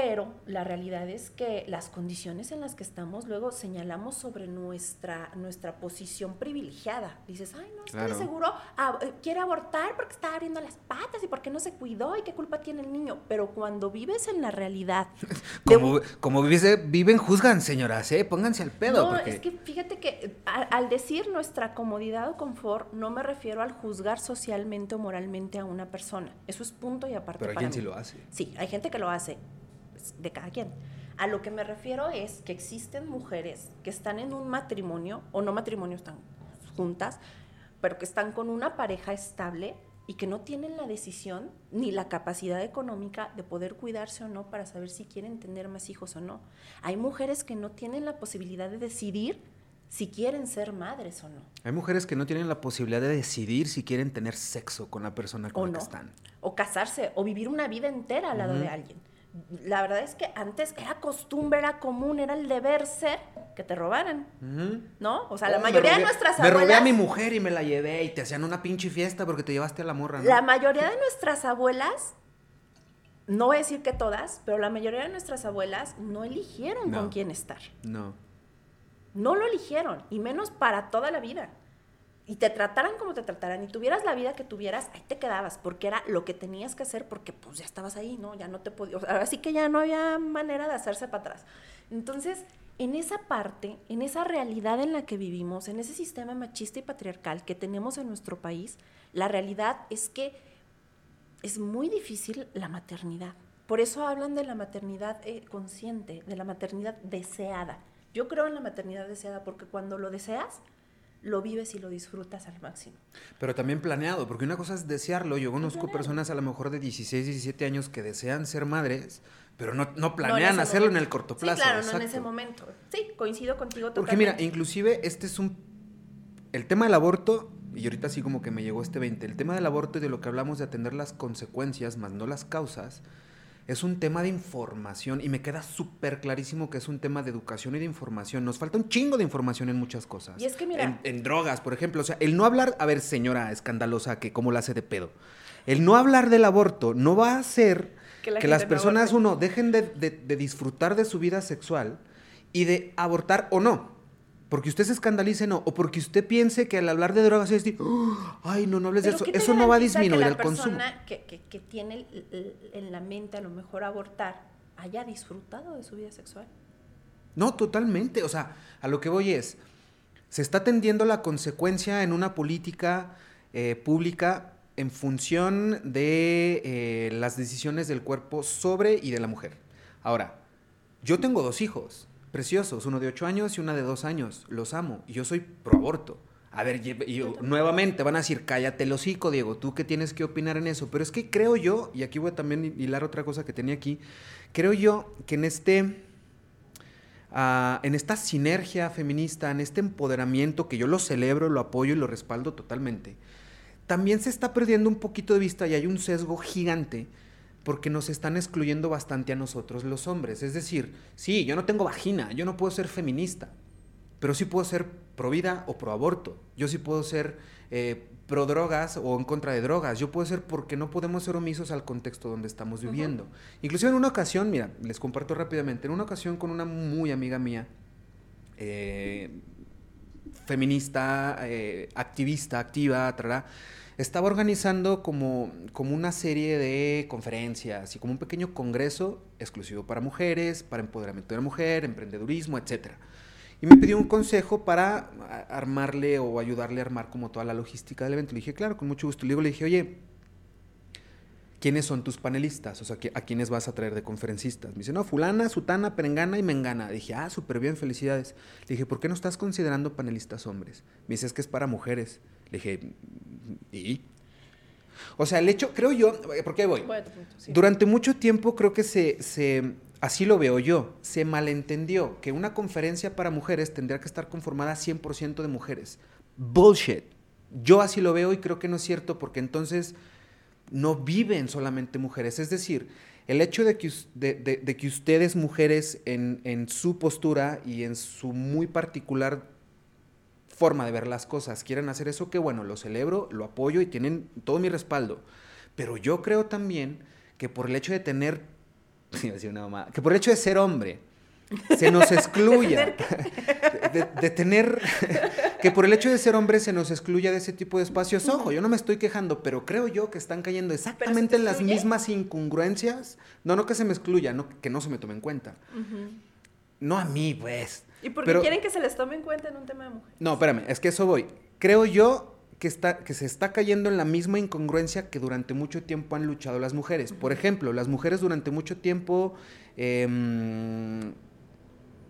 Pero la realidad es que las condiciones en las que estamos luego señalamos sobre nuestra, nuestra posición privilegiada. Dices, ay, no, estoy seguro ah, eh, quiere abortar porque está abriendo las patas y porque no se cuidó y qué culpa tiene el niño. Pero cuando vives en la realidad... como, como viven, juzgan, señoras, ¿eh? Pónganse al pedo. No, es que fíjate que al, decir nuestra comodidad o confort, no me refiero al juzgar socialmente o moralmente a una persona. Eso es punto y aparte. Pero hay quien sí lo hace. Sí, hay gente que lo hace de cada quien. A lo que me refiero es que existen mujeres que están en un matrimonio, o no matrimonio, están juntas, pero que están con una pareja estable y que no tienen la decisión ni la capacidad económica de poder cuidarse o no para saber si quieren tener más hijos o no. Hay mujeres que no tienen la posibilidad de decidir si quieren ser madres o no. Hay mujeres que no tienen la posibilidad de decidir si quieren tener sexo con la persona con la que están. O casarse, o vivir una vida entera al lado de alguien la verdad es que antes era costumbre, era común, era el deber ser que te robaran, ¿no? O sea, la oh, mayoría de nuestras abuelas... Me robé a mi mujer y me la llevé y te hacían una pinche fiesta porque te llevaste a la morra, La mayoría de nuestras abuelas, no voy a decir que todas, pero la mayoría de nuestras abuelas no eligieron con quién estar. No. No lo eligieron, y menos para toda la vida y te trataran como te trataran y tuvieras la vida que tuvieras, ahí te quedabas, porque era lo que tenías que hacer, porque pues ya estabas ahí, ¿no? Ya no te podías, ahora sí que ya no había manera de hacerse para atrás. Entonces, en esa parte, en esa realidad en la que vivimos, en ese sistema machista y patriarcal que tenemos en nuestro país, la realidad es que es muy difícil la maternidad. Por eso hablan de la maternidad eh, consciente, de la maternidad deseada. Yo creo en la maternidad deseada porque cuando lo deseas, lo vives y lo disfrutas al máximo. Pero también planeado, porque una cosa es desearlo. Yo conozco personas a lo mejor de 16, 17 años que desean ser madres, pero no, no planean hacerlo en el corto plazo. Sí, claro, no en ese momento. Sí, coincido contigo totalmente. Porque mira, inclusive este es un... El tema del aborto, y ahorita así como que me llegó este 20, el tema del aborto y de lo que hablamos de atender las consecuencias, más no las causas, es un tema de información y me queda súper clarísimo que es un tema de educación y de información. Nos falta un chingo de información en muchas cosas. Y es que mira. En, drogas, por ejemplo. O sea, el no hablar, a ver, señora escandalosa, que cómo la hace de pedo. El no hablar del aborto no va a hacer que, las personas, uno, dejen de disfrutar de su vida sexual y de abortar o no porque usted se escandalice, no, o porque usted piense que al hablar de drogas es decir, ay, no, no hables de eso, eso no va a disminuir el consumo. Que, que, que tiene en la mente a lo mejor abortar haya disfrutado de su vida sexual. No, totalmente, o sea, a lo que voy es, Se está atendiendo la consecuencia en una política eh, pública en función de eh, las decisiones del cuerpo sobre y de la mujer. Ahora, yo tengo dos hijos preciosos, uno de ocho años y una de dos años. Los amo y yo soy pro aborto. A ver, y, nuevamente van a decir, cállate el hocico, Diego, tú qué tienes que opinar en eso. Pero es que creo yo, y aquí voy a también hilar otra cosa que tenía aquí, creo yo que en este, ah, en esta sinergia feminista, en este empoderamiento que yo lo celebro, lo apoyo y lo respaldo totalmente, también se está perdiendo un poquito de vista y hay un sesgo gigante porque nos están excluyendo bastante a nosotros los hombres. Es decir, sí, yo no tengo vagina, yo no puedo ser feminista, pero sí puedo ser pro vida o pro aborto. Yo sí puedo ser eh, pro drogas o en contra de drogas. Yo puedo ser porque no podemos ser omisos al contexto donde estamos viviendo. Inclusive en una ocasión, mira, les comparto rápidamente, en una ocasión con una muy amiga mía, eh, feminista, eh, activista, activa, trará, estaba organizando como, como una serie de conferencias y como un pequeño congreso exclusivo para mujeres, para empoderamiento de la mujer, emprendedurismo, etc. Y me pidió un consejo para armarle o ayudarle a armar como toda la logística del evento. Le dije, claro, con mucho gusto. Le digo, le dije, oye, ¿quiénes son tus panelistas? O sea, ¿a quiénes vas a traer de conferencistas? Me dice, no, fulana, sutana, perengana y mengana. dije, ah, súper bien, felicidades. Le dije, ¿por qué no estás considerando panelistas hombres? Me dice, es que es para mujeres. Le dije, ¿y? O sea, el hecho, creo yo, ¿por qué voy? Durante mucho tiempo creo que se, se, así lo veo yo, se malentendió que una conferencia para mujeres tendría que estar conformada 100% de mujeres. Bullshit. Yo así lo veo y creo que no es cierto porque entonces no viven solamente mujeres. Es decir, el hecho de que, de, que ustedes mujeres en, en su postura y en su muy particular forma de ver las cosas quieren hacer eso, que bueno, lo celebro, lo apoyo y tienen todo mi respaldo. Pero yo creo también que por el hecho de tener, que por el hecho de ser hombre, se nos excluya, de, tener, que por el hecho de ser hombre se nos excluya de ese tipo de espacios. Ojo, yo no me estoy quejando, pero creo yo que están cayendo exactamente en las mismas incongruencias. No, no que se me excluya, no, que no se me tome en cuenta. No a mí, pues. ¿Y por qué quieren que se les tome en cuenta en un tema de mujeres? No, espérame, es que eso voy. Creo yo que, está, que se está cayendo en la misma incongruencia que durante mucho tiempo han luchado las mujeres. Por ejemplo, las mujeres durante mucho tiempo em,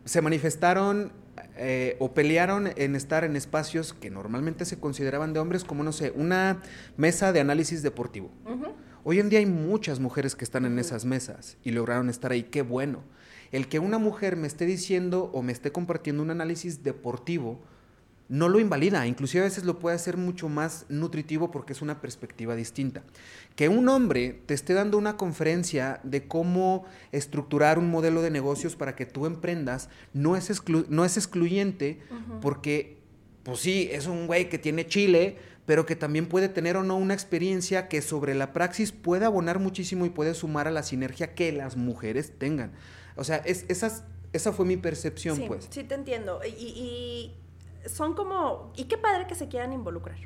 se manifestaron eh, o pelearon en estar en espacios que normalmente se consideraban de hombres, como, no sé, una mesa de análisis deportivo. Hoy en día hay muchas mujeres que están en esas mesas y lograron estar ahí. Qué bueno. El que una mujer me esté diciendo o me esté compartiendo un análisis deportivo no lo invalida, inclusive a veces lo puede hacer mucho más nutritivo porque es una perspectiva distinta. Que un hombre te esté dando una conferencia de cómo estructurar un modelo de negocios para que tú emprendas no es, no es excluyente porque, pues sí, es un güey que tiene chile, pero que también puede tener o no una experiencia que sobre la praxis puede abonar muchísimo y puede sumar a la sinergia que las mujeres tengan. O sea, es, esas, esa fue mi percepción, pues. Sí, te entiendo. Y, son como, y qué padre que se quieran involucrar.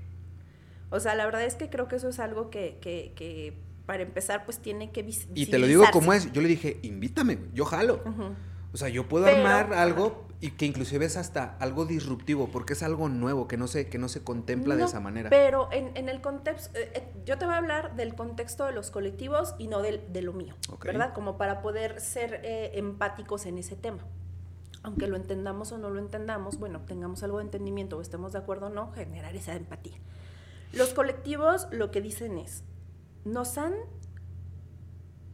O sea, la verdad es que creo que eso es algo que, que, que para empezar, pues tiene que Y te lo digo como es, yo le dije, invítame, yo jalo. O sea, yo puedo armar algo y que inclusive es hasta algo disruptivo, porque es algo nuevo, que no se, que no se contempla de esa manera. Pero en, el contexto, eh, eh, yo te voy a hablar del contexto de los colectivos y no de, de lo mío, ¿verdad? Como para poder ser eh, empáticos en ese tema. Aunque lo entendamos o no lo entendamos, bueno, tengamos algo de entendimiento o estemos de acuerdo o no, generar esa empatía. Los colectivos lo que dicen es, nos han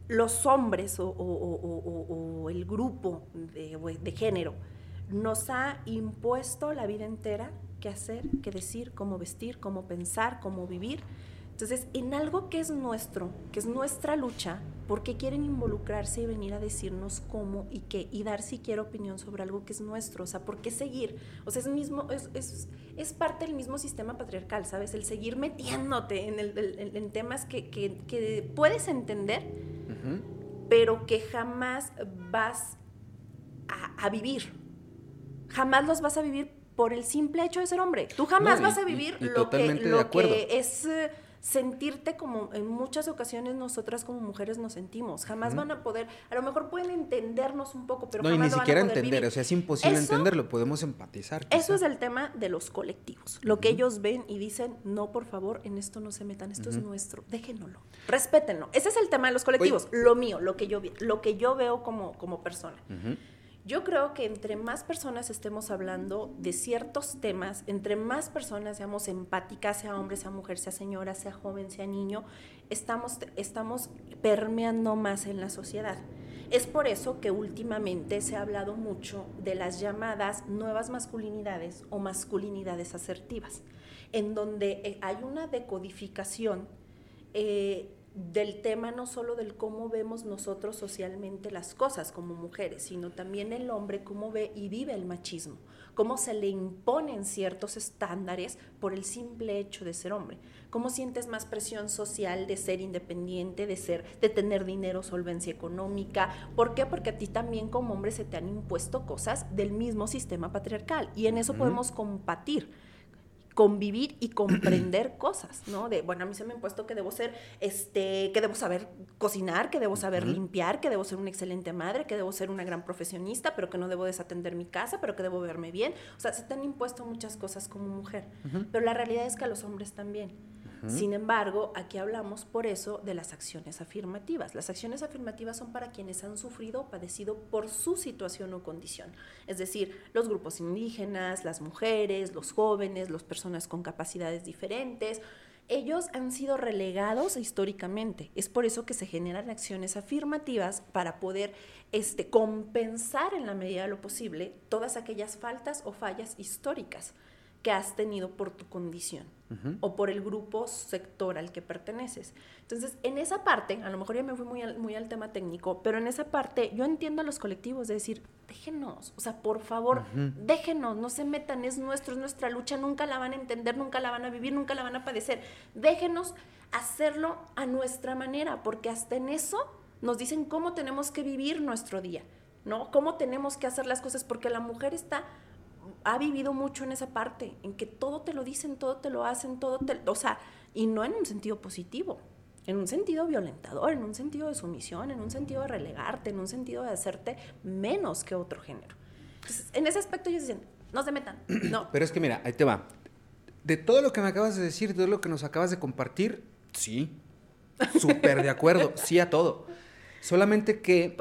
los hombres o, el grupo de, género nos ha impuesto la vida entera qué hacer, qué decir, cómo vestir, cómo pensar, cómo vivir. Entonces, en algo que es nuestro, que es nuestra lucha, ¿por qué quieren involucrarse y venir a decirnos cómo y qué? Y dar siquiera opinión sobre algo que es nuestro. O sea, ¿por qué seguir? O sea, es, mismo, es, parte del mismo sistema patriarcal, ¿sabes? El seguir metiéndote en, el, temas que puedes entender, pero que jamás vas a, vivir. Jamás los vas a vivir por el simple hecho de ser hombre. Tú jamás vas a vivir lo, que, lo que es eh, sentirte como en muchas ocasiones nosotras como mujeres nos sentimos. Jamás van a poder, a lo mejor pueden entendernos un poco, pero no, jamás y ni siquiera entender, o sea, es imposible entenderlo, podemos empatizar. Eso es el tema de los colectivos, lo que ellos ven y dicen, no, por favor, en esto no se metan, esto es nuestro, déjenlo, respétenlo. Ese es el tema de los colectivos, lo mío, lo que yo, lo que yo veo como, como persona. Yo creo que entre más personas estemos hablando de ciertos temas, entre más personas seamos empáticas, sea hombre, sea mujer, sea señora, sea joven, sea niño, estamos, estamos permeando más en la sociedad. Es por eso que últimamente se ha hablado mucho de las llamadas nuevas masculinidades o masculinidades asertivas, en donde eh, hay una decodificación eh, del tema no solo del cómo vemos nosotros socialmente las cosas como mujeres, sino también el hombre cómo ve y vive el machismo, cómo se le imponen ciertos estándares por el simple hecho de ser hombre, cómo sientes más presión social de ser independiente, de ser de tener dinero, solvencia económica, ¿por qué? Porque a ti también como hombre se te han impuesto cosas del mismo sistema patriarcal y en eso podemos compatir convivir y comprender cosas, ¿no? De, bueno, a mí se me ha impuesto que debo ser, este, que debo saber cocinar, que debo saber limpiar, que debo ser una excelente madre, que debo ser una gran profesionista, pero que no debo desatender mi casa, pero que debo verme bien. O sea, se te han impuesto muchas cosas como mujer, pero la realidad es que a los hombres también. Sin embargo, aquí hablamos por eso de las acciones afirmativas. Las acciones afirmativas son para quienes han sufrido o padecido por su situación o condición. Es decir, los grupos indígenas, las mujeres, los jóvenes, las personas con capacidades diferentes. Ellos han sido relegados históricamente. Es por eso que se generan acciones afirmativas para poder este, compensar en la medida de lo posible todas aquellas faltas o fallas históricas que has tenido por tu condición o por el grupo sector al que perteneces. Entonces, en esa parte, a lo mejor ya me fui muy al, muy al tema técnico, pero en esa parte yo entiendo a los colectivos de decir, déjenos, o sea, por favor, déjenos, no se metan, es nuestro, es nuestra lucha, nunca la van a entender, nunca la van a vivir, nunca la van a padecer. Déjenos hacerlo a nuestra manera, porque hasta en eso nos dicen cómo tenemos que vivir nuestro día, ¿no? Cómo tenemos que hacer las cosas, porque la mujer está ha vivido mucho en esa parte, en que todo te lo dicen, todo te lo hacen, todo te... O sea, y no en un sentido positivo, en un sentido violentador, en un sentido de sumisión, en un sentido de relegarte, en un sentido de hacerte menos que otro género. Entonces, en ese aspecto ellos dicen, no se metan, no. Pero es que mira, ahí te va. De todo lo que me acabas de decir, de todo lo que nos acabas de compartir, sí, súper de acuerdo, sí a todo. Solamente que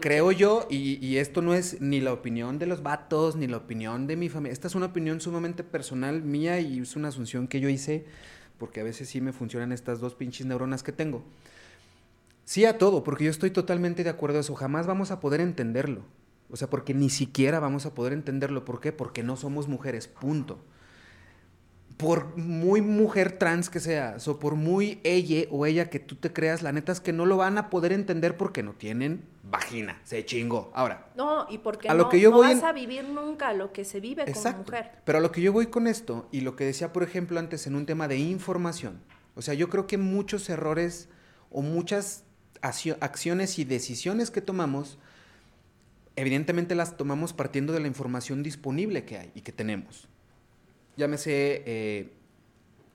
creo yo, y, esto no es ni la opinión de los vatos, ni la opinión de mi familia, esta es una opinión sumamente personal mía y es una asunción que yo hice, porque a veces sí me funcionan estas dos pinches neuronas que tengo. Sí a todo, porque yo estoy totalmente de acuerdo a eso, jamás vamos a poder entenderlo. O sea, porque ni siquiera vamos a poder entenderlo. ¿Por qué? Porque no somos mujeres, punto por muy mujer trans que seas, o por muy ella o ella que tú te creas, la neta es que no lo van a poder entender porque no tienen vagina. Se chingó. Ahora. No, y porque a no, lo que yo no vas a vivir nunca lo que se vive como mujer. Pero a lo que yo voy con esto, y lo que decía, por ejemplo, antes en un tema de información. O sea, yo creo que muchos errores o muchas acciones y decisiones que tomamos, evidentemente las tomamos partiendo de la información disponible que hay y que tenemos llámese eh,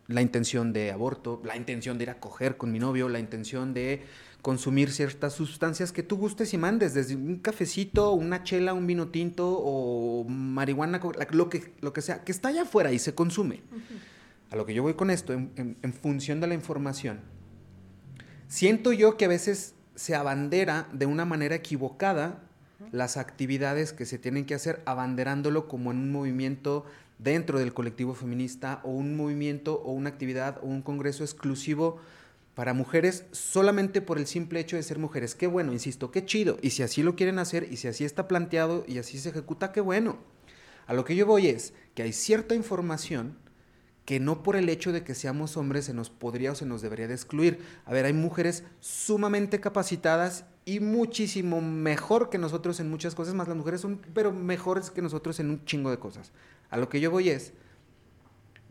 la intención de aborto, la intención de ir a coger con mi novio, la intención de consumir ciertas sustancias que tú gustes y mandes, desde un cafecito, una chela, un vino tinto o marihuana, lo que, lo que sea, que está allá afuera y se consume. A lo que yo voy con esto, en, en función de la información, siento yo que a veces se abandera de una manera equivocada las actividades que se tienen que hacer, abanderándolo como en un movimiento dentro del colectivo feminista o un movimiento o una actividad o un congreso exclusivo para mujeres solamente por el simple hecho de ser mujeres. Qué bueno, insisto, qué chido. Y si así lo quieren hacer y si así está planteado y así se ejecuta, qué bueno. A lo que yo voy es que hay cierta información que no por el hecho de que seamos hombres se nos podría o se nos debería de excluir. A ver, hay mujeres sumamente capacitadas y muchísimo mejor que nosotros en muchas cosas, más las mujeres son, pero mejores que nosotros en un chingo de cosas. A lo que yo voy es,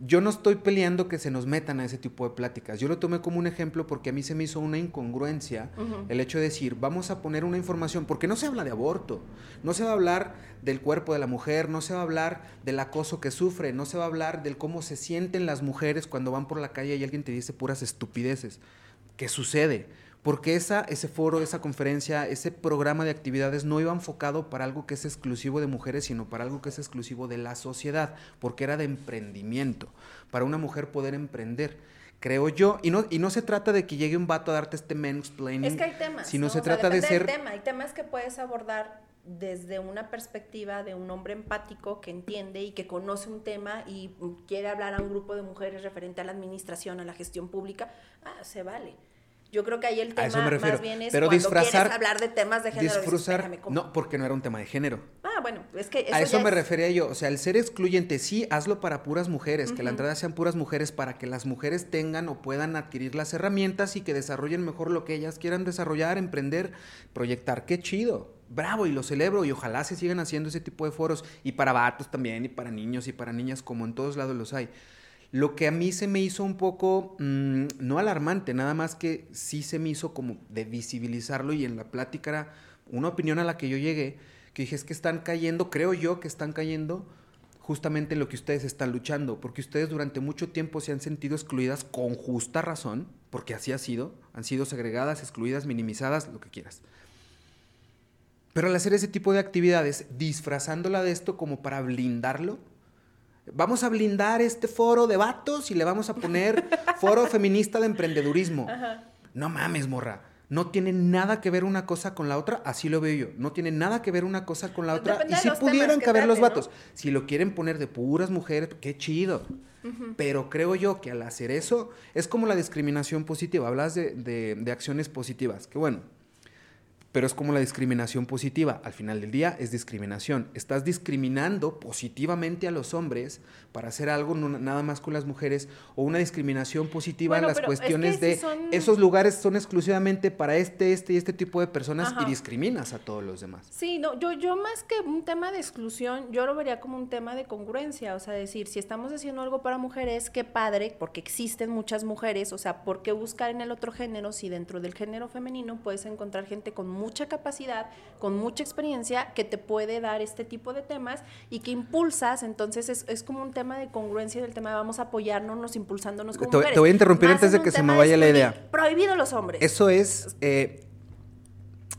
yo no estoy peleando que se nos metan a ese tipo de pláticas. Yo lo tomé como un ejemplo porque a mí se me hizo una incongruencia el hecho de decir, vamos a poner una información, porque no se habla de aborto, no se va a hablar del cuerpo de la mujer, no se va a hablar del acoso que sufre, no se va a hablar del cómo se sienten las mujeres cuando van por la calle y alguien te dice puras estupideces. ¿Qué sucede? Porque esa, ese foro, esa conferencia, ese programa de actividades no iba enfocado para algo que es exclusivo de mujeres, sino para algo que es exclusivo de la sociedad, porque era de emprendimiento, para una mujer poder emprender creo yo. Y no, y no se trata de que llegue un vato a darte este mansplaining. Es que hay temas. Sino se trata de ser. Tema. Hay temas que puedes abordar desde una perspectiva de un hombre empático que entiende y que conoce un tema y quiere hablar a un grupo de mujeres referente a la administración, a la gestión pública. Ah, se vale. Yo creo que ahí el tema más bien es Pero cuando quieres hablar de temas de género. Disfruzar, no, porque no era un tema de género. Ah, bueno, es que A eso me refería yo, o sea, el ser excluyente, sí, hazlo para puras mujeres, que la entrada sean puras mujeres para que las mujeres tengan o puedan adquirir las herramientas y que desarrollen mejor lo que ellas quieran desarrollar, emprender, proyectar. Qué chido. Bravo, y lo celebro y ojalá se sigan haciendo ese tipo de foros y para vatos también y para niños y para niñas como en todos lados los hay. Lo que a mí se me hizo un poco, mm, no alarmante, nada más que sí se me hizo como de visibilizarlo y en la plática era una opinión a la que yo llegué, que dije es que están cayendo, creo yo que están cayendo justamente en lo que ustedes están luchando, porque ustedes durante mucho tiempo se han sentido excluidas con justa razón, porque así ha sido, han sido segregadas, excluidas, minimizadas, lo que quieras. Pero al hacer ese tipo de actividades, disfrazándola de esto como para blindarlo, Vamos a blindar este foro de vatos y le vamos a poner foro feminista de emprendedurismo. No mames, morra. No tiene nada que ver una cosa con la otra, así lo veo yo. No tiene nada que ver una cosa con la otra. y si pudieran caber los vatos, si lo quieren poner de puras mujeres, qué chido. Pero creo yo que al hacer eso es como la discriminación positiva. Hablas de, de acciones positivas. Que bueno, pero es como la discriminación positiva. Al final del día es discriminación. Estás discriminando positivamente a los hombres para hacer algo nada más con las mujeres o una discriminación positiva en las cuestiones de esos lugares son exclusivamente para este, este y este tipo de personas y discriminas a todos los demás. Sí, no, yo, yo más que un tema de exclusión, yo lo vería como un tema de congruencia, o sea, decir, si estamos haciendo algo para mujeres, qué padre, porque existen muchas mujeres, o sea, ¿por qué buscar en el otro género si dentro del género femenino puedes encontrar gente con mucha capacidad, con mucha experiencia que te puede dar este tipo de temas y que impulsas, entonces es, es como un tema de congruencia del tema de vamos a apoyarnos, impulsándonos como te, Te voy a interrumpir antes de que se me vaya la idea. Prohibido los hombres. Eso es... Eh,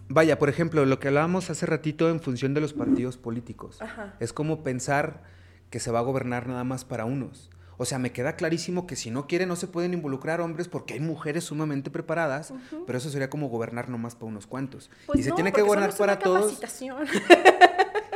vaya, por ejemplo, lo que hablábamos hace ratito en función de los partidos políticos. Es como pensar que se va a gobernar nada más para unos. O sea, me queda clarísimo que si no quieren no se pueden involucrar hombres porque hay mujeres sumamente preparadas, pero eso sería como gobernar nomás para unos cuantos. Pues y se tiene que gobernar para todos.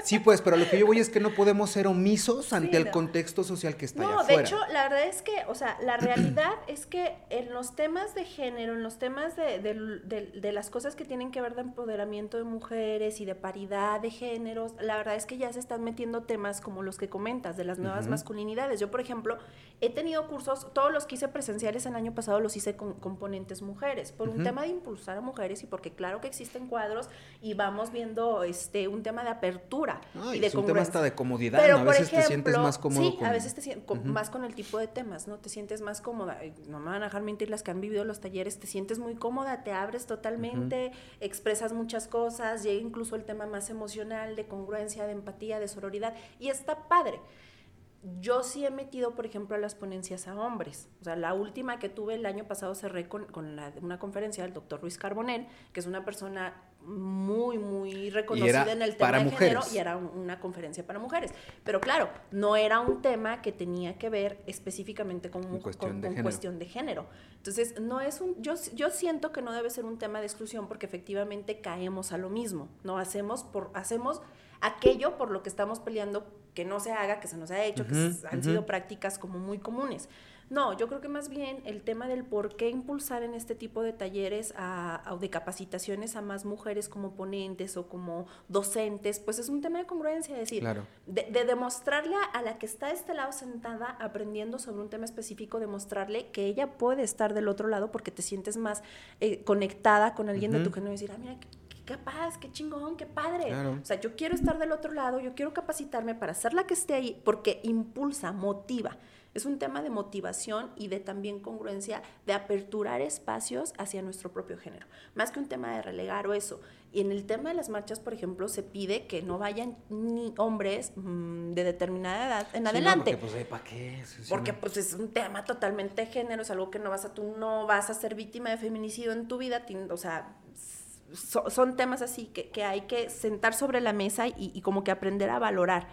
Sí, pues, pero lo que yo voy es que no podemos ser omisos ante el contexto social que está no, allá afuera. de hecho, la verdad es que, o sea, la realidad es que en los temas de género, en los temas de, de, las cosas que tienen que ver de empoderamiento de mujeres y de paridad de géneros, la verdad es que ya se están metiendo temas como los que comentas, de las nuevas masculinidades. Yo, por ejemplo, he tenido cursos, todos los que hice presenciales el año pasado los hice con componentes mujeres, por un tema de impulsar a mujeres y porque claro que existen cuadros y vamos viendo este un tema de apertura y de es un tema hasta de comodidad, Pero, a veces te sientes más cómodo. Sí, a veces te sientes más con el tipo de temas, ¿no? Te sientes más cómoda. No me van a dejar mentir las que han vivido los talleres, te sientes muy cómoda, te abres totalmente, expresas muchas cosas, llega incluso el tema más emocional, de congruencia, de empatía, de sororidad, y está padre. Yo sí he metido, por ejemplo, a las ponencias a hombres. O sea, la última que tuve el año pasado cerré con, con una conferencia del doctor Luis Carbonel, que es una persona muy, muy reconocida en el tema de género y era una conferencia para mujeres. Pero claro, no era un tema que tenía que ver específicamente con, cuestión, de cuestión, de género. Entonces, no es un, yo, yo siento que no debe ser un tema de exclusión porque efectivamente caemos a lo mismo, ¿no? Hacemos, por, hacemos aquello por lo que estamos peleando que no se haga, que se nos ha hecho, que han sido prácticas como muy comunes. No, yo creo que más bien el tema del por qué impulsar en este tipo de talleres o de capacitaciones a más mujeres como ponentes o como docentes, pues es un tema de congruencia, es decir, de, demostrarle a la que está de este lado sentada aprendiendo sobre un tema específico, demostrarle que ella puede estar del otro lado porque te sientes más eh, conectada con alguien de tu género y decir, ah, mira, qué, capaz, qué chingón, qué padre. O sea, yo quiero estar del otro lado, yo quiero capacitarme para ser la que esté ahí porque impulsa, motiva. Es un tema de motivación y de también congruencia, de aperturar espacios hacia nuestro propio género, más que un tema de relegar o eso. Y en el tema de las marchas, por ejemplo, se pide que no vayan ni hombres mm, de determinada edad en adelante. porque, pues, ¿para qué? porque, pues, es un tema totalmente de género, es algo que no vas a, tú no vas a ser víctima de feminicidio en tu vida, o sea, son temas así que, que, hay que sentar sobre la mesa y, y como que aprender a valorar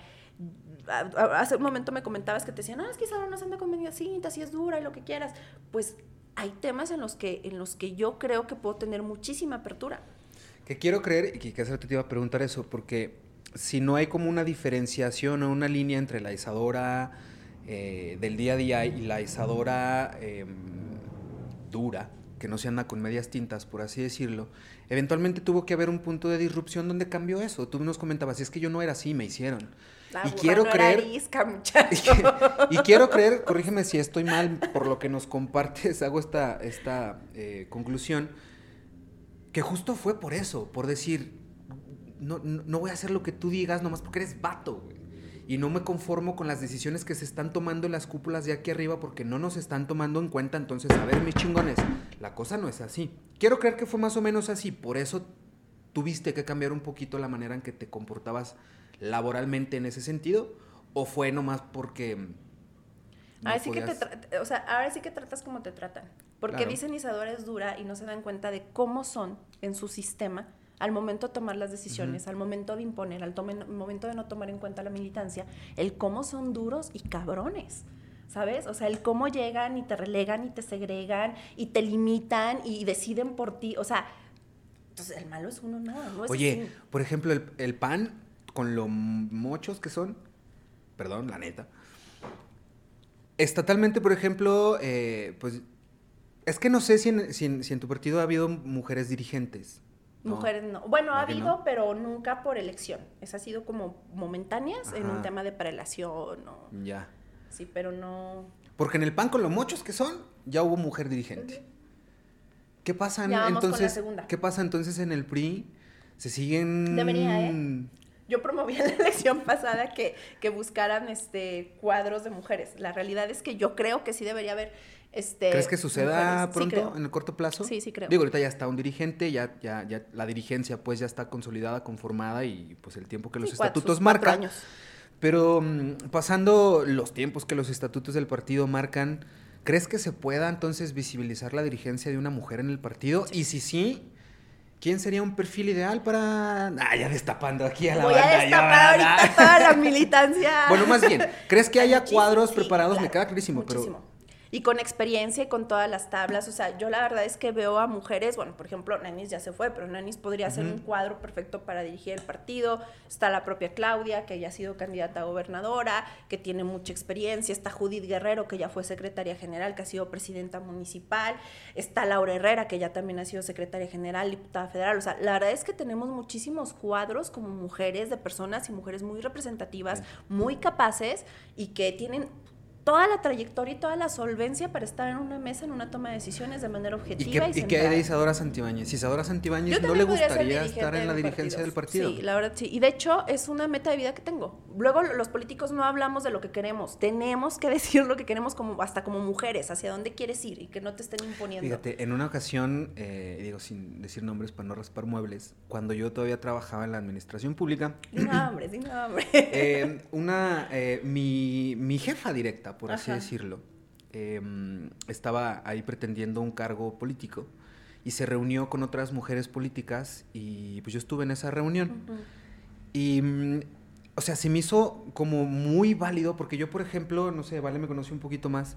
hace un momento me comentabas que te decían, no, es que Isabel no se anda con media cinta, si es dura y lo que quieras. Pues hay temas en los que, en los que yo creo que puedo tener muchísima apertura. Que quiero creer, y que quizás te iba a preguntar eso, porque si no hay como una diferenciación o una línea entre la Isadora eh, del día a día y la Isadora em, dura, que no se anda con medias tintas, por así decirlo, eventualmente tuvo que haber un punto de disrupción donde cambió eso. Tú nos comentabas, si es que yo no era así, me hicieron y quiero creer. y, quiero creer, corrígeme si estoy mal por lo que nos compartes, hago esta, esta eh, conclusión, que justo fue por eso, por decir, no, no, voy a hacer lo que tú digas nomás porque eres vato, Y no me conformo con las decisiones que se están tomando en las cúpulas de aquí arriba porque no nos están tomando en cuenta. Entonces, a ver, mis chingones, la cosa no es así. Quiero creer que fue más o menos así. Por eso tuviste que cambiar un poquito la manera en que te comportabas laboralmente en ese sentido? ¿O fue nomás porque... ahora, sí que te o sea, ahora sí que tratas como te tratan. Porque dicen Isadora es dura y no se dan cuenta de cómo son en su sistema al momento de tomar las decisiones, al momento de imponer, al momento de no tomar en cuenta la militancia, el cómo son duros y cabrones. ¿Sabes? O sea, el cómo llegan y te relegan y te segregan y te limitan y deciden por ti. O sea, entonces el malo es uno nada. No Oye, por ejemplo, el, el pan con lo muchos que son, perdón, la neta. Estatalmente, por ejemplo, eh, pues es que no sé si en, si, en, tu partido ha habido mujeres dirigentes. Mujeres no. Bueno, ha habido, pero nunca por elección. Es ha sido como momentáneas en un tema de prelación o... Ya. Sí, pero no... Porque en el PAN con lo muchos que son, ya hubo mujer dirigente. ¿Qué pasa entonces? ¿Qué pasa entonces en el PRI? Se siguen Debería, ¿eh? Yo promoví en la elección pasada que, que, buscaran este cuadros de mujeres. La realidad es que yo creo que sí debería haber este ¿Crees que suceda pronto en el corto plazo? Sí, sí creo. Digo, ahorita ya está un dirigente, ya ya ya la dirigencia pues ya está consolidada, conformada y pues el tiempo que los estatutos marcan. Pero mm, pasando los tiempos que los estatutos del partido marcan, ¿crees que se pueda entonces visibilizar la dirigencia de una mujer en el partido? Y si sí, ¿Quién sería un perfil ideal para.? Ah, ya destapando aquí a la Voy banda. A destapar ahorita toda la militancia. bueno, más bien, ¿crees que haya cuadros preparados? Me queda clarísimo, pero y con experiencia y con todas las tablas. O sea, yo la verdad es que veo a mujeres, bueno, por ejemplo, Nanis ya se fue, pero Nanis podría ser un cuadro perfecto para dirigir el partido. Está la propia Claudia, que ya ha sido candidata a gobernadora, que tiene mucha experiencia. Está Judith Guerrero, que ya fue secretaria general, que ha sido presidenta municipal. Está Laura Herrera, que ya también ha sido secretaria general, diputada federal. O sea, la verdad es que tenemos muchísimos cuadros como mujeres de personas y mujeres muy representativas, muy capaces y que tienen toda la trayectoria y toda la solvencia para estar en una mesa, en una toma de decisiones de manera objetiva. ¿Y qué, y, qué hay de Isadora Santibáñez? Isadora Santibáñez no le gustaría estar en la dirigencia del partido. Sí, la verdad sí. Y de hecho es una meta de vida que tengo. Luego los políticos no hablamos de lo que queremos. Tenemos que decir lo que queremos como hasta como mujeres, hacia dónde quieres ir y que no te estén imponiendo. Fíjate, en una ocasión, eh, digo sin decir nombres para no raspar muebles, cuando yo todavía trabajaba en la administración pública. Sin nombre, sin nombre. Eh, una, eh, mi, mi jefa directa, por así decirlo, em, estaba ahí pretendiendo un cargo político y se reunió con otras mujeres políticas y pues yo estuve en esa reunión. Y, mm, o sea, se me hizo como muy válido porque yo, por ejemplo, no sé, Vale me conoció un poquito más.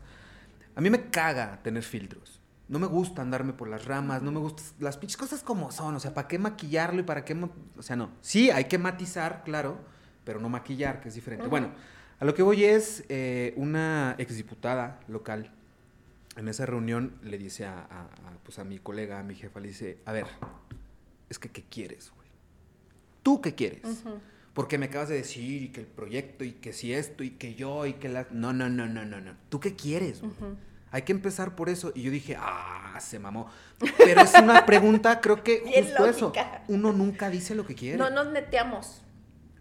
A mí me caga tener filtros. No me gusta andarme por las ramas, no me gustan las pinches cosas como son. O sea, ¿para qué maquillarlo y para qué.? O sea, no. Sí, hay que matizar, claro, pero no maquillar, que es diferente. Bueno, a lo que voy es eh, una exdiputada local. En esa reunión le dice a, pues a mi colega, a mi jefa, le dice, a ver, es que ¿qué quieres, güey? ¿Tú qué quieres? Porque me acabas de decir y que el proyecto y que si esto y que yo y que la... No, no, no, no, no, no. ¿Tú qué quieres, güey? Hay que empezar por eso. Y yo dije, ah, se mamó. Pero es una pregunta, creo que justo eso. Uno nunca dice lo que quiere. No nos neteamos.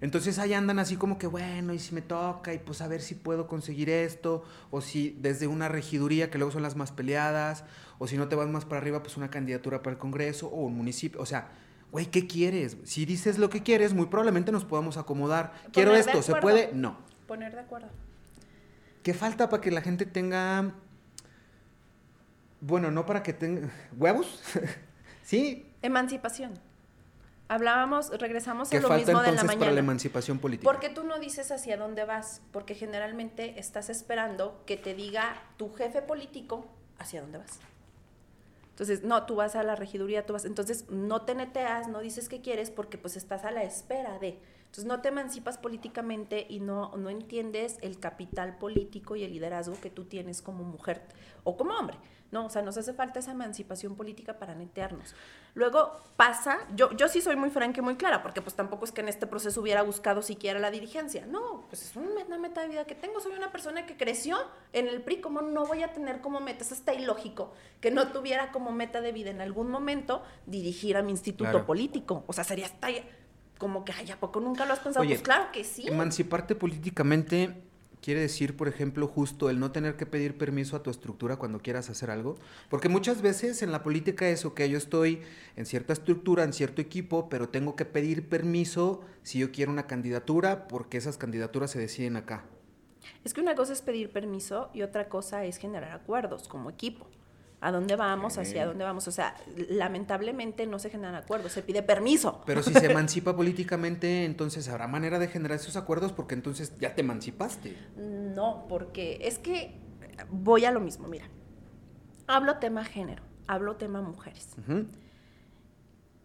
Entonces ahí andan así como que, bueno, y si me toca, y pues a ver si puedo conseguir esto, o si desde una regiduría, que luego son las más peleadas, o si no te vas más para arriba, pues una candidatura para el Congreso o un municipio. O sea, güey, ¿qué quieres? Si dices lo que quieres, muy probablemente nos podamos acomodar. Quiero esto, ¿se puede? No. Poner de acuerdo. ¿Qué falta para que la gente tenga... Bueno, no para que tenga... ¿Huevos? ¿Sí? Emancipación. Hablábamos, regresamos a lo falta mismo de la mañana. para la emancipación política? ¿Por qué tú no dices hacia dónde vas? Porque generalmente estás esperando que te diga tu jefe político hacia dónde vas. Entonces, no, tú vas a la regiduría, tú vas, entonces no te neteas, no dices qué quieres porque pues estás a la espera de. Entonces no te emancipas políticamente y no, no entiendes el capital político y el liderazgo que tú tienes como mujer o como hombre. No, o sea, nos hace falta esa emancipación política para netearnos. Luego pasa, yo, yo sí soy muy franca y muy clara, porque pues tampoco es que en este proceso hubiera buscado siquiera la dirigencia. No, pues es una meta de vida que tengo. Soy una persona que creció en el PRI, como no voy a tener como meta? Es hasta ilógico que no tuviera como meta de vida en algún momento dirigir a mi instituto político. O sea, sería hasta como que, ay, ¿a poco nunca lo has pensado? pues claro que sí. Emanciparte políticamente quiere decir, por ejemplo, justo el no tener que pedir permiso a tu estructura cuando quieras hacer algo. Porque muchas veces en la política es, ok, yo estoy en cierta estructura, en cierto equipo, pero tengo que pedir permiso si yo quiero una candidatura, porque esas candidaturas se deciden acá. Es que una cosa es pedir permiso y otra cosa es generar acuerdos como equipo a dónde vamos, hacia dónde vamos. O sea, lamentablemente no se generan acuerdos, se pide permiso. Pero si se emancipa políticamente, entonces habrá manera de generar esos acuerdos porque entonces ya te emancipaste. No, porque es que voy a lo mismo, mira. Hablo tema género, hablo tema mujeres.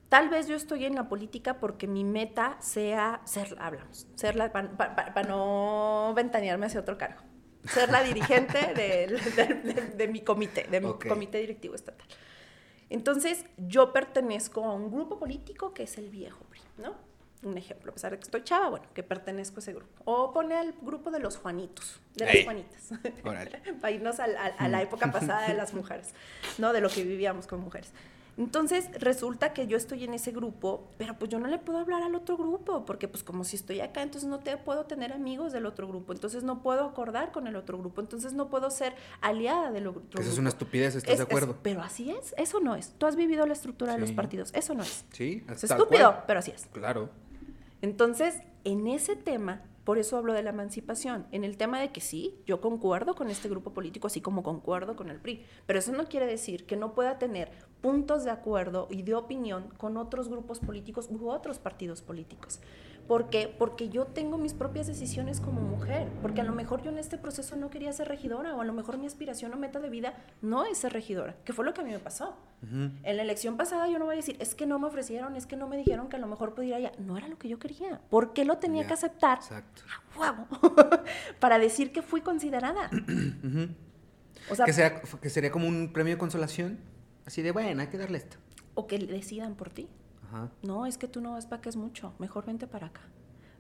Tal vez yo estoy en la política porque mi meta sea ser, hablamos, ser la, para no ventanearme hacia otro cargo ser la dirigente de, mi comité, de mi comité directivo estatal. Entonces, yo pertenezco a un grupo político que es el viejo PRI, ¿no? Un ejemplo, a pesar de que estoy chava, bueno, que pertenezco a ese grupo. O pone al grupo de los Juanitos, de las Juanitas. Para irnos a, a la época pasada de las mujeres, ¿no? De lo que vivíamos con mujeres. Entonces resulta que yo estoy en ese grupo, pero pues yo no le puedo hablar al otro grupo, porque pues como si estoy acá, entonces no te puedo tener amigos del otro grupo, entonces no puedo acordar con el otro grupo, entonces no puedo ser aliada del otro grupo. Eso es una estupidez, ¿estás de acuerdo? pero así es, eso no es. Tú has vivido la estructura de los partidos, eso no es. Sí, es estúpido, pero así es. Claro. Entonces, en ese tema, por eso hablo de la emancipación, en el tema de que sí, yo concuerdo con este grupo político, así como concuerdo con el PRI, pero eso no quiere decir que no pueda tener puntos de acuerdo y de opinión con otros grupos políticos u otros partidos políticos. ¿Por qué? Porque yo tengo mis propias decisiones como mujer, porque a lo mejor yo en este proceso no quería ser regidora o a lo mejor mi aspiración o meta de vida no es ser regidora, que fue lo que a mí me pasó. En la elección pasada yo no voy a decir, es que no me ofrecieron, es que no me dijeron que a lo mejor pudiera ir allá. No era lo que yo quería. ¿Por qué lo tenía que aceptar? Exacto. Para decir que fui considerada. o sea, que, que sería como un premio de consolación. Así de, bueno, hay que darle esto. O que decidan por ti. No, es que tú no vas para que es mucho. Mejor vente para acá.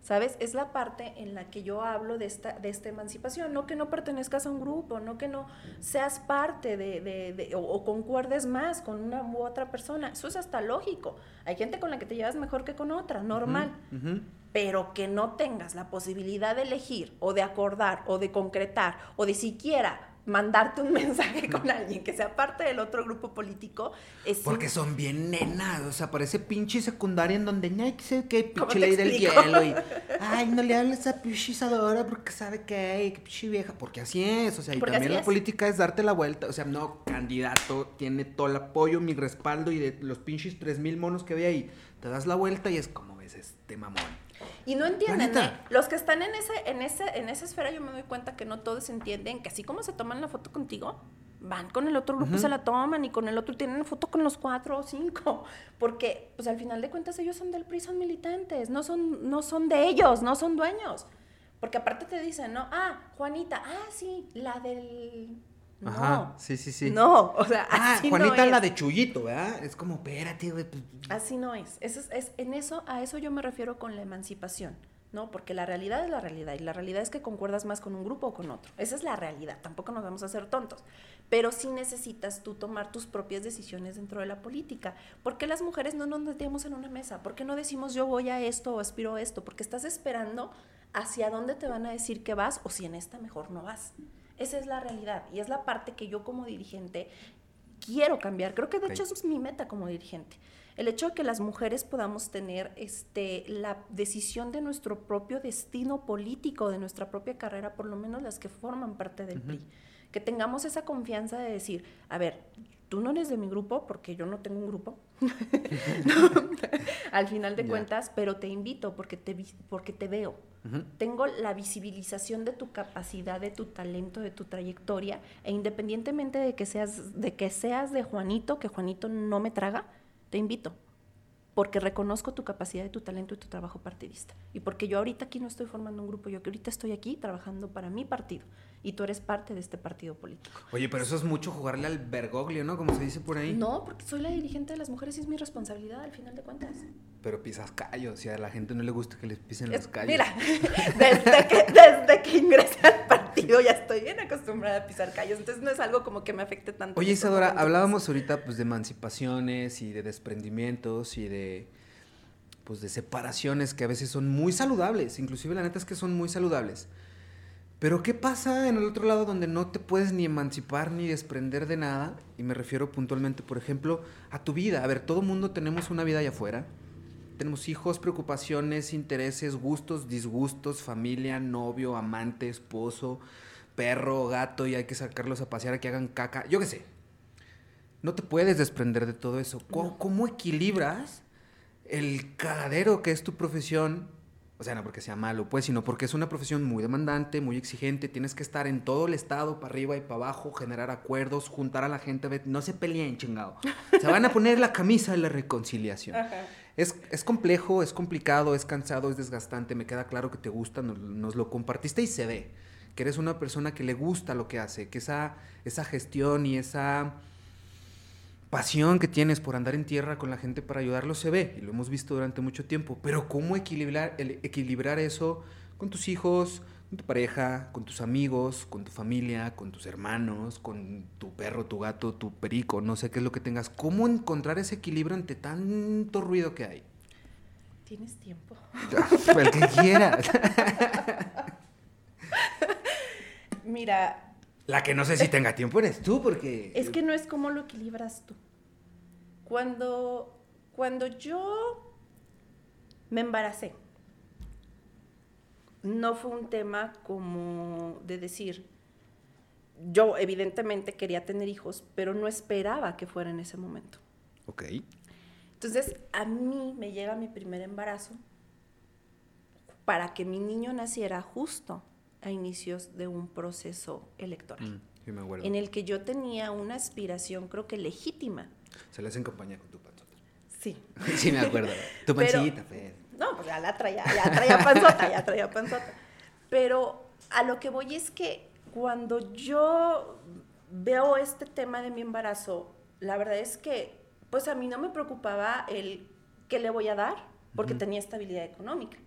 ¿Sabes? Es la parte en la que yo hablo de esta, de esta emancipación, no que no pertenezcas a un grupo, no que no seas parte de, de, o, concuerdes más con una u otra persona. Eso es hasta lógico. Hay gente con la que te llevas mejor que con otra, normal. Pero que no tengas la posibilidad de elegir o de acordar o de concretar o de siquiera mandarte un mensaje con alguien que sea parte del otro grupo político es porque son bien nenas o sea parece pinche secundaria en donde hay que que pinche ley del hielo y ay no le hables a pinche Isadora porque sabe que que pinche vieja porque así es o sea y también la política es darte la vuelta o sea no candidato tiene todo el apoyo mi respaldo y de los pinches tres mil monos que ve ahí te das la vuelta y es como ves este mamón y no entienden, ¿eh? Los que están en ese, en ese, en esa esfera, yo me doy cuenta que no todos entienden que así como se toman la foto contigo, van con el otro grupo y se la toman y con el otro tienen foto con los cuatro o cinco. Porque, pues al final de cuentas, ellos son del PRI, son militantes, no son, no son de ellos, no son dueños. Porque aparte te dicen, ¿no? Ah, Juanita, ah, sí, la del no. Ajá, sí, sí, sí. No, o sea, ah, así Juanita es la de Chuyito, ¿verdad? Es como, espérate, güey. Pues, así no es. Eso es, en eso, a eso yo me refiero con la emancipación. ¿no? Porque la realidad es la realidad y la realidad es que concuerdas más con un grupo o con otro. Esa es la realidad, tampoco nos vamos a hacer tontos. Pero sí necesitas tú tomar tus propias decisiones dentro de la política. ¿Por qué las mujeres no nos metemos en una mesa? ¿Por qué no decimos yo voy a esto o aspiro a esto? Porque estás esperando hacia dónde te van a decir que vas o si en esta mejor no vas. Esa es la realidad y es la parte que yo como dirigente quiero cambiar. Creo que de hecho eso es mi meta como dirigente. El hecho de que las mujeres podamos tener este, la decisión de nuestro propio destino político, de nuestra propia carrera, por lo menos las que forman parte del PRI. Que tengamos esa confianza de decir, a ver, tú no eres de mi grupo porque yo no tengo un grupo, al final de cuentas, pero te invito porque te, porque te veo. Tengo la visibilización de tu capacidad, de tu talento, de tu trayectoria, e independientemente de que seas de, que seas de Juanito, que Juanito no me traga, te invito, porque reconozco tu capacidad y tu talento y tu trabajo partidista. Y porque yo ahorita aquí no estoy formando un grupo, yo que ahorita estoy aquí trabajando para mi partido y tú eres parte de este partido político. Oye, pero eso es mucho jugarle al bergoglio, ¿no? Como se dice por ahí. No, porque soy la dirigente de las mujeres y es mi responsabilidad al final de cuentas. Pero pisas callos y a la gente no le gusta que les pisen los callos. Mira, desde que, desde que ingresé al partido ya estoy bien acostumbrada a pisar callos, entonces no es algo como que me afecte tanto. Oye, Isadora, hablábamos ahorita pues de emancipaciones y de desprendimientos y de pues de separaciones que a veces son muy saludables, inclusive la neta es que son muy saludables. Pero ¿qué pasa en el otro lado donde no te puedes ni emancipar ni desprender de nada? Y me refiero puntualmente, por ejemplo, a tu vida. A ver, todo mundo tenemos una vida allá afuera. Tenemos hijos, preocupaciones, intereses, gustos, disgustos, familia, novio, amante, esposo, perro, gato, y hay que sacarlos a pasear a que hagan caca. Yo qué sé. No te puedes desprender de todo eso. ¿Cómo, equilibras el cagadero que es tu profesión o sea, no porque sea malo, pues, sino porque es una profesión muy demandante, muy exigente. Tienes que estar en todo el estado, para arriba y para abajo, generar acuerdos, juntar a la gente. No se peleen, chingado. Se van a poner la camisa de la reconciliación. Es, es, complejo, es complicado, es cansado, es desgastante. Me queda claro que te gusta, nos, lo compartiste y se ve. Que eres una persona que le gusta lo que hace, que esa, esa gestión y esa pasión que tienes por andar en tierra con la gente para ayudarlos se ve y lo hemos visto durante mucho tiempo. Pero ¿cómo equilibrar, equilibrar eso con tus hijos, con tu pareja, con tus amigos, con tu familia, con tus hermanos, con tu perro, tu gato, tu perico, no sé qué es lo que tengas? ¿Cómo encontrar ese equilibrio ante tanto ruido que hay? ¿Tienes tiempo? El que quieras. Mira, la que no sé si tenga tiempo eres tú, porque... Es que no es como lo equilibras tú. Cuando, cuando yo me embaracé, no fue un tema como de decir, yo evidentemente quería tener hijos, pero no esperaba que fuera en ese momento. Ok. Entonces, a mí me llega mi primer embarazo para que mi niño naciera justo a inicios de un proceso electoral. Mm, en el que yo tenía una aspiración, creo que legítima. Se le hace en compañía con tu panzota. Sí. sí, me acuerdo. Tu pancita, pues. No, pues ya la traía, ya traía panzota, ya traía panzota. Pero a lo que voy es que cuando yo veo este tema de mi embarazo, la verdad es que, pues a mí no me preocupaba el qué le voy a dar, porque tenía estabilidad económica.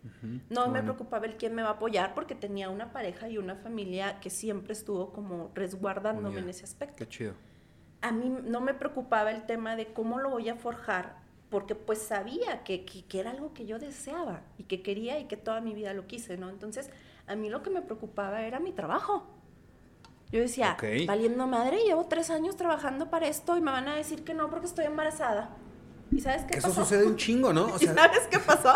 No me preocupaba el quién me va a apoyar porque tenía una pareja y una familia que siempre estuvo como resguardándome en ese aspecto. Qué chido. A mí no me preocupaba el tema de cómo lo voy a forjar porque pues sabía que, que, era algo que yo deseaba y que quería y que toda mi vida lo quise, ¿no? Entonces, a mí lo que me preocupaba era mi trabajo. Yo decía, valiendo madre, llevo tres años trabajando para esto y me van a decir que no porque estoy embarazada. ¿Y sabes qué Eso sucede un chingo, ¿no? O sea, ¿Y sabes qué pasó?